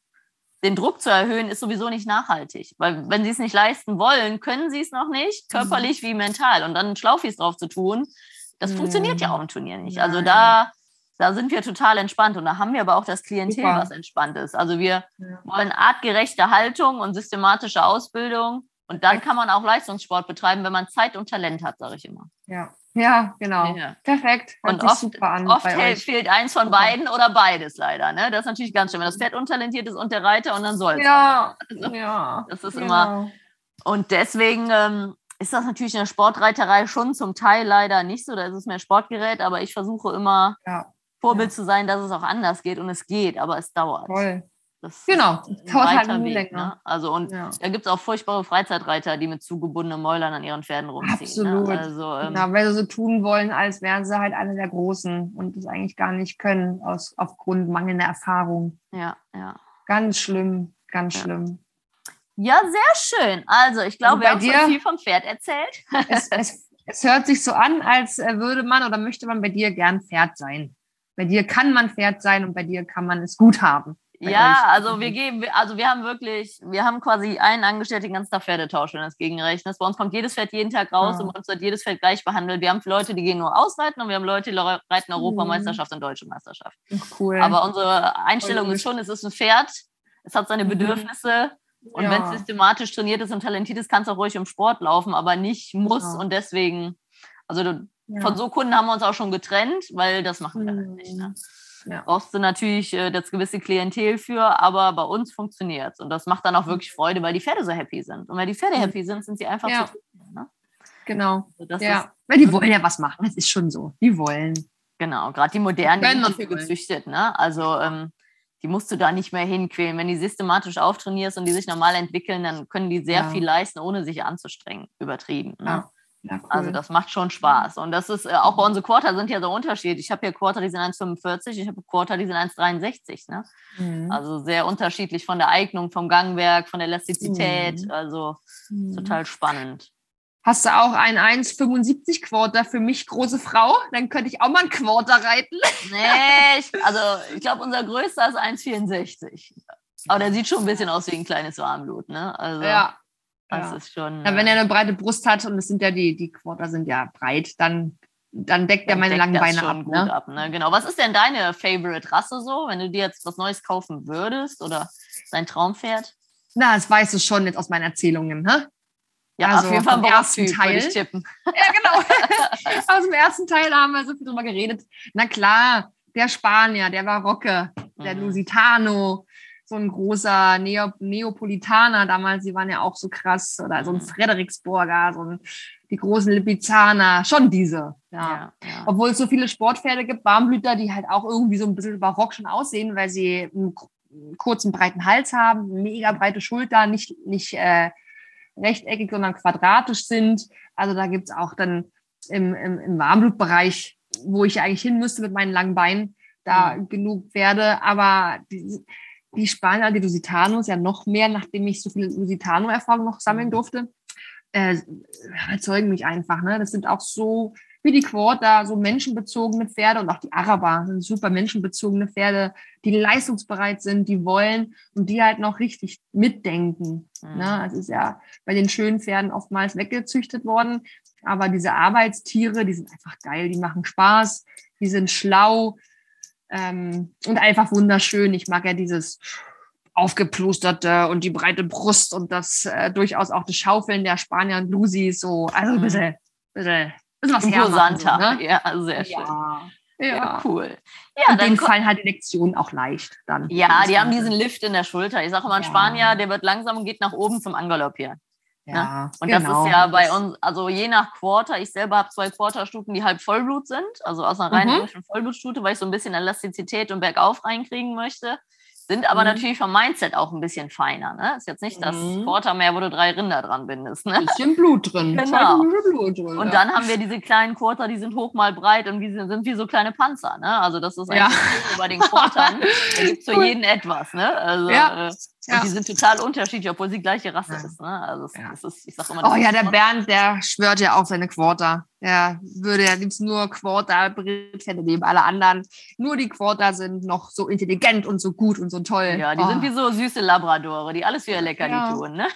den Druck zu erhöhen ist sowieso nicht nachhaltig. Weil wenn sie es nicht leisten wollen, können sie es noch nicht, körperlich mhm. wie mental. Und dann Schlaufis drauf zu tun, das mhm. funktioniert ja auch im Turnier nicht. Also da da sind wir total entspannt und da haben wir aber auch das Klientel, Super. was entspannt ist. Also wir ja. wollen artgerechte Haltung und systematische Ausbildung und dann kann man auch Leistungssport betreiben, wenn man Zeit und Talent hat, sage ich immer. Ja, ja, genau. Ja. Perfekt. Hört und oft, oft fehlt eins von beiden oder beides leider. Ne? Das ist natürlich ganz schön, wenn das Pferd untalentiert ist und der Reiter und dann soll es. Ja, also, ja. Das ist genau. immer. Und deswegen ähm, ist das natürlich in der Sportreiterei schon zum Teil leider nicht so. Da ist es mehr Sportgerät, aber ich versuche immer ja. Vorbild ja. zu sein, dass es auch anders geht und es geht, aber es dauert. Voll. Das genau, dauert halt Weg, länger. Ne? Also und ja. da gibt es auch furchtbare Freizeitreiter, die mit zugebundenen Mäulern an ihren Pferden rumziehen. Ne? Absolut. Ne? Also, ähm, ja, weil sie so tun wollen, als wären sie halt eine der Großen und das eigentlich gar nicht können, aus, aufgrund mangelnder Erfahrung. Ja, ja. Ganz schlimm, ganz ja. schlimm. Ja, sehr schön. Also ich glaube, also wir haben schon viel vom Pferd erzählt. Es, es, es hört sich so an, als äh, würde man oder möchte man bei dir gern Pferd sein. Bei dir kann man Pferd sein und bei dir kann man es gut haben. Ja, also wir geben, also wir haben wirklich, wir haben quasi einen Angestellten den ganzen Tag Pferdetausch, wenn du das gegenrechnest. Bei uns kommt jedes Pferd jeden Tag raus ja. und bei uns wird jedes Pferd gleich behandelt. Wir haben Leute, die gehen nur ausreiten und wir haben Leute, die reiten Europameisterschaft mhm. und Deutsche Meisterschaft. Cool. Aber unsere Einstellung ist schon, es ist ein Pferd, es hat seine mhm. Bedürfnisse. Und ja. wenn es systematisch trainiert ist und talentiert ist, kann es auch ruhig im Sport laufen, aber nicht muss. Ja. Und deswegen, also ja. Von so Kunden haben wir uns auch schon getrennt, weil das machen wir halt nicht. Ne? Mhm. Ja. Brauchst du natürlich äh, das gewisse Klientel für, aber bei uns funktioniert es. Und das macht dann auch wirklich Freude, weil die Pferde so happy sind. Und weil die Pferde mhm. happy sind, sind sie einfach ja. zufrieden. Ne? Genau. Also ja. Ist, weil die wollen ja was machen. Das ist schon so. Die wollen. Genau, gerade die modernen, die sind dafür gezüchtet. Ne? Also ähm, die musst du da nicht mehr hinquälen. Wenn die systematisch auftrainierst und die sich normal entwickeln, dann können die sehr ja. viel leisten, ohne sich anzustrengen. Übertrieben. Ne? Ja. Ja, also cool. Also das macht schon Spaß. Und das ist, äh, auch bei unseren Quarter sind ja so Unterschiede. Ich habe hier Quarter, die sind 1,45, ich habe Quarter, die sind 1,63. Ne? Mhm. Also sehr unterschiedlich von der Eignung, vom Gangwerk, von der Elastizität. Mhm. Also mhm. total spannend. Hast du auch ein 1,75 Quarter für mich, große Frau? Dann könnte ich auch mal ein Quarter reiten. Nee, ich, also ich glaube, unser größter ist 1,64. Aber der sieht schon ein bisschen aus wie ein kleines Warmblut. Ne? Also, ja, das ja. ist schon. Ja, wenn er eine breite Brust hat und es sind ja die, die Quarter sind ja breit, dann, dann deckt er meine langen Beine ab, ne? ab ne? Genau. Was ist denn deine Favorite Rasse so, wenn du dir jetzt was Neues kaufen würdest oder dein Traumpferd? Na, das weißt du schon jetzt aus meinen Erzählungen, hä? Ja, also auf jeden Fall im ersten Teil. Ich tippen. Ja, genau. aus dem ersten Teil haben wir so viel drüber geredet. Na klar, der Spanier, der Barocke, der mhm. Lusitano, so ein großer Neo Neapolitaner damals, die waren ja auch so krass, oder so ein mhm. Fredericksburger, so ein, die großen Lipizzaner, schon diese. Ja. ja, ja. Obwohl es so viele Sportpferde gibt, Warmblüter, die halt auch irgendwie so ein bisschen barock schon aussehen, weil sie einen kurzen, breiten Hals haben, mega breite Schulter, nicht, nicht äh, rechteckig, sondern quadratisch sind. Also da gibt es auch dann im, im, im Warmblutbereich, wo ich eigentlich hin müsste mit meinen langen Beinen, da mhm. genug Pferde. Aber die, die Spanier, die Lusitanos, ja noch mehr, nachdem ich so viel Lusitano-Erfahrung noch sammeln mhm. durfte. äh, erzeugen mich einfach. Ne? Das sind auch so wie die Quarter, so menschenbezogene Pferde und auch die Araber sind super menschenbezogene Pferde, die leistungsbereit sind, die wollen und die halt noch richtig mitdenken. Mhm. Ne? Es ist ja bei den schönen Pferden oftmals weggezüchtet worden, aber diese Arbeitstiere, die sind einfach geil, die machen Spaß, die sind schlau ähm, und einfach wunderschön. Ich mag ja dieses aufgeplusterte und die breite Brust und das äh, durchaus auch das Schaufeln der Spanier und Lusis so, also ein bisschen, bisschen, bisschen was Imposanter. Ne? Ja, sehr schön. Ja. Ja. ja, cool. Ja, in dem Fall halt die Lektion auch leicht dann. Ja, die haben diesen Lift in der Schulter. Ich sage immer, ein ja. Spanier, der wird langsam und geht nach oben zum Angaloppieren. Ja, ne? Und genau. das ist genau. ja bei uns, also je nach Quarter, ich selber habe zwei Quarterstuten, die halb Vollblut sind, also aus einer reinen mhm. Vollblutstute, weil ich so ein bisschen Elastizität und Bergauf reinkriegen möchte sind aber mhm. natürlich vom Mindset auch ein bisschen feiner. Ne? Ist jetzt nicht das mhm. Quartermeer, wo du drei Rinder dran bindest. Ne? Bisschen Blut drin. Genau. Blut drin, und ja. dann haben wir diese kleinen Quarter, die sind hoch mal breit und die sind, sind wie so kleine Panzer. Ne? Also das ist eigentlich ja. bei den Quartern. da gibt es für jeden etwas. Ne? Also, ja. Äh, ja. Und die sind total unterschiedlich, obwohl sie gleiche Rasse ja. ist. Ne? Also ja. ist, ich sag immer, oh ja, der Bernd, der schwört ja auf seine Quarter. Der würde ja liebst nur Quarter Brittpferde nehmen. Alle anderen, nur die Quarter sind noch so intelligent und so gut und so toll. Ja, die oh. sind wie so süße Labradore, die alles für ihr Leckerli tun. Ne?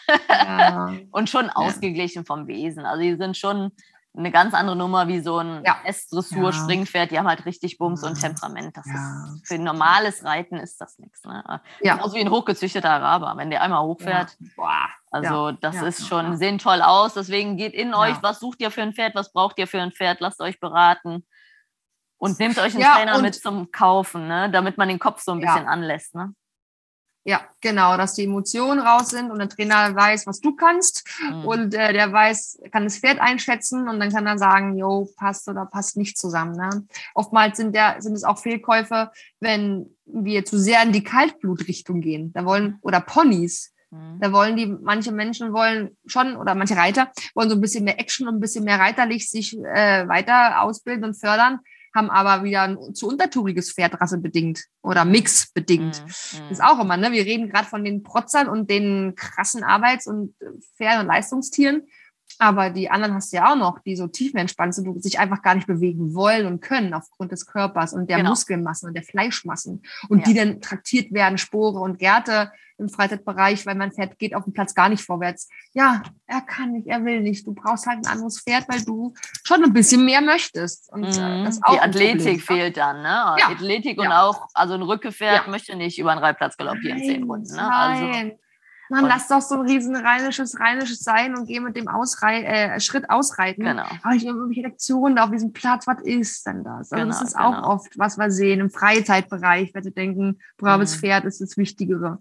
und schon ausgeglichen vom Wesen. Also die sind schon eine ganz andere Nummer wie so ein ja. S-Dressur-Springpferd. Die haben halt richtig Bums ja. und Temperament. Das ja. ist, für normales Reiten ist das nichts. Ne? Ja. Genauso wie ein hochgezüchteter Araber. Wenn der einmal hochfährt, boah, also das ist schon, sehen toll aus. Deswegen geht in euch, was sucht ihr für ein Pferd, was braucht ihr für ein Pferd, lasst euch beraten. Und nehmt euch einen Trainer mit zum Kaufen, ne? damit man den Kopf so ein bisschen anlässt. Ne? Ja, genau, dass die Emotionen raus sind und der Trainer weiß, was du kannst mhm. und äh, der weiß, kann das Pferd einschätzen und dann kann er sagen, jo, passt oder passt nicht zusammen. Ne? Oftmals sind, der, sind es auch Fehlkäufe, wenn wir zu sehr in die Kaltblutrichtung gehen. Da wollen, oder Ponys, mhm. da wollen die, manche Menschen wollen schon, oder manche Reiter wollen so ein bisschen mehr Action und ein bisschen mehr reiterlich sich äh, weiter ausbilden und fördern haben aber wieder ein zu untertouriges Pferd rassebedingt oder mixbedingt. Mhm. Das ist auch immer, ne? Wir reden gerade von den Protzern und den krassen Arbeits- und Pferden- und Leistungstieren. Aber die anderen hast du ja auch noch, die so tiefenentspannt sind sich einfach gar nicht bewegen wollen und können aufgrund des Körpers und der genau. Muskelmassen und der Fleischmassen. Und ja. die dann traktiert werden, Spore und Gärte im Freizeitbereich, weil mein Pferd geht auf dem Platz gar nicht vorwärts. Ja, er kann nicht, er will nicht. Du brauchst halt ein anderes Pferd, weil du schon ein bisschen mehr möchtest. Und äh, mhm. das auch Die Athletik fehlt dann, ne? Ja. Athletik und ja. auch, also ein Rückgefährt möchte nicht über einen Reitplatz galoppieren, nein, zehn Runden. Ne? Also nein. Also, man, lass doch so ein riesen rheinisches, rheinisches sein und geh mit dem Ausrei äh, Schritt ausreiten. Genau. Aber ich habe irgendwelche Lektionen da auf diesem Platz, was ist denn das? Also genau, das ist genau. auch oft, was wir sehen im Freizeitbereich, wenn sie denken, braves mhm. Pferd ist das Wichtigere.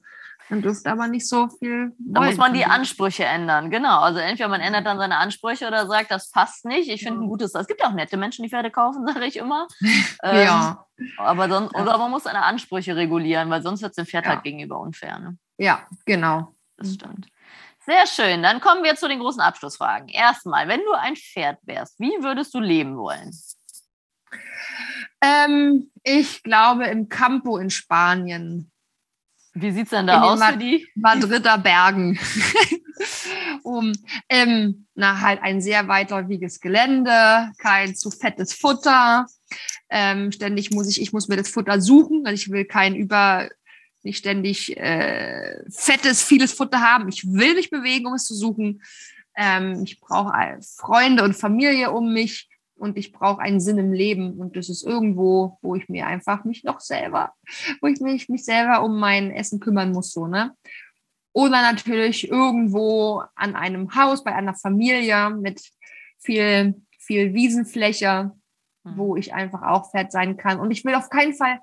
Man dürfte aber nicht so viel. Da muss man die Ansprüche ändern, genau. Also entweder man ändert dann seine Ansprüche oder sagt, das passt nicht. Ich finde ein gutes. Es gibt auch nette Menschen, die Pferde kaufen, sage ich immer. ähm, ja. Aber sonst, oder man muss seine Ansprüche regulieren, weil sonst wird es dem Pferd ja. halt gegenüber unfair. Ne? Ja, genau. Das stimmt. Sehr schön. Dann kommen wir zu den großen Abschlussfragen. Erstmal, wenn du ein Pferd wärst, wie würdest du leben wollen? Ähm, ich glaube im Campo in Spanien. Wie sieht es denn da in aus für die? Madrider Bergen. um ähm, na, halt ein sehr weitläufiges Gelände, kein zu fettes Futter. Ähm, ständig muss ich, ich muss mir das Futter suchen, also ich will kein über, nicht ständig äh, fettes, vieles Futter haben. Ich will mich bewegen, um es zu suchen. Ähm, ich brauche Freunde und Familie um mich und ich brauche einen Sinn im Leben und das ist irgendwo, wo ich mir einfach mich noch selber, wo ich mich, mich selber um mein Essen kümmern muss, so, ne? Oder natürlich irgendwo an einem Haus bei einer Familie mit viel, viel Wiesenfläche, mhm. wo ich einfach auch fett sein kann. Und ich will auf keinen Fall,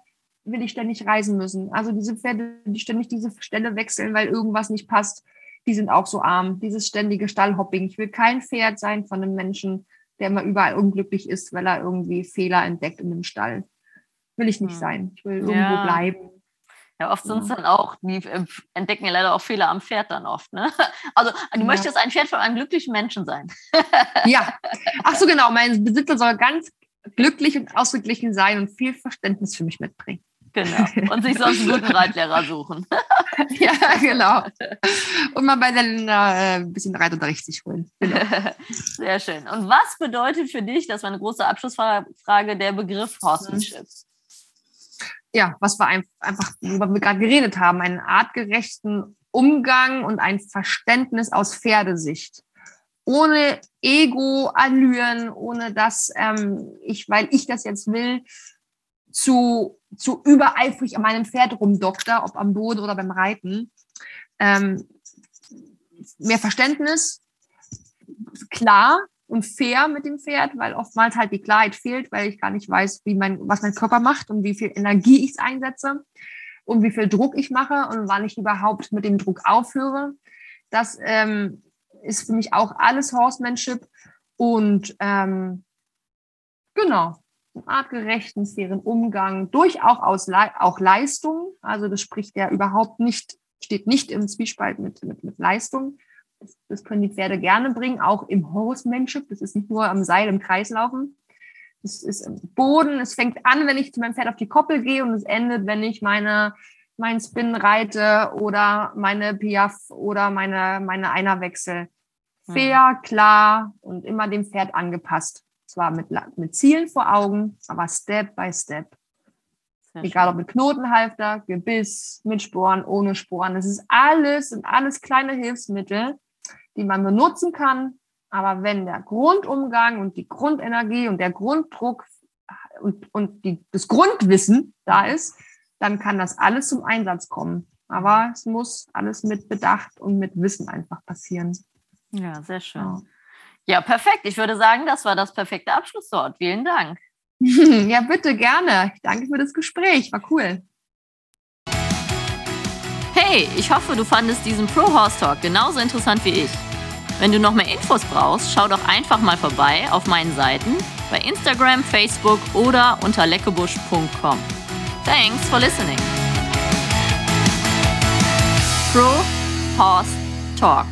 will ich ständig reisen müssen. Also diese Pferde, die ständig diese Stelle wechseln, weil irgendwas nicht passt, die sind auch so arm. Dieses ständige Stallhopping. Ich will kein Pferd sein von einem Menschen, der immer überall unglücklich ist, weil er irgendwie Fehler entdeckt in dem Stall. Will ich nicht hm. sein. Ich will irgendwo ja. bleiben. Ja, oft sind es dann auch, die äh, entdecken ja leider auch Fehler am Pferd dann oft. Ne? Also du ja. möchtest ein Pferd von einem glücklichen Menschen sein. Ja. Ach so, genau. Mein Besitzer soll ganz glücklich und ausgeglichen sein und viel Verständnis für mich mitbringen. Genau. Und sich sonst einen guten Reitlehrer suchen. ja, genau. Und mal bei den äh, ein bisschen Reitunterricht sich holen. Genau. Sehr schön. Und was bedeutet für dich, das war eine große Abschlussfrage, der Begriff Horsemanship? Ja, was wir einfach, worüber wir gerade geredet haben, einen artgerechten Umgang und ein Verständnis aus Pferdesicht ohne Ego-Allüren, ohne dass ähm, ich, weil ich das jetzt will, zu, zu übereifrig an meinem Pferd rumdokter, ob am Boden oder beim Reiten. Ähm, mehr Verständnis, klar und fair mit dem Pferd, weil oftmals halt die Klarheit fehlt, weil ich gar nicht weiß, wie mein, was mein Körper macht und wie viel Energie ich einsetze und wie viel Druck ich mache und wann ich überhaupt mit dem Druck aufhöre. Das ähm, ist für mich auch alles Horsemanship. Und ähm, genau, artgerechten, fairen Umgang, durchaus aus auch Leistung. Also das spricht ja überhaupt nicht, steht nicht im Zwiespalt mit, mit, mit Leistung. Das, das können die Pferde gerne bringen, auch im Horsemanship. Das ist nicht nur am Seil im Kreis laufen. Das ist im Boden. Es fängt an, wenn ich zu meinem Pferd auf die Koppel gehe und es endet, wenn ich meine mein Spin reite oder meine Piaf oder meine, meine Einerwechsel. Mhm. Fair, klar und immer dem Pferd angepasst. Zwar mit, mit Zielen vor Augen, aber Step by Step. Sehr Egal schön. ob mit Knotenhalfter, Gebiss, mit Sporen, ohne Sporen. Das ist alles, sind alles kleine Hilfsmittel, die man benutzen kann. Aber wenn der Grundumgang und die Grundenergie und der Grunddruck und, und die, das Grundwissen da ist, dann kann das alles zum Einsatz kommen. Aber es muss alles mit Bedacht und mit Wissen einfach passieren. Ja, sehr schön. Ja. Ja, perfekt. Ich würde sagen, das war das perfekte Abschlusswort. Vielen Dank. ja, bitte gerne. Ich danke für das Gespräch. War cool. Hey, ich hoffe, du fandest diesen Pro Horse Talk genauso interessant wie ich. Wenn du noch mehr Infos brauchst, schau doch einfach mal vorbei auf meinen Seiten bei Instagram, Facebook oder unter leckebusch.com. Thanks for listening. Pro Horse Talk.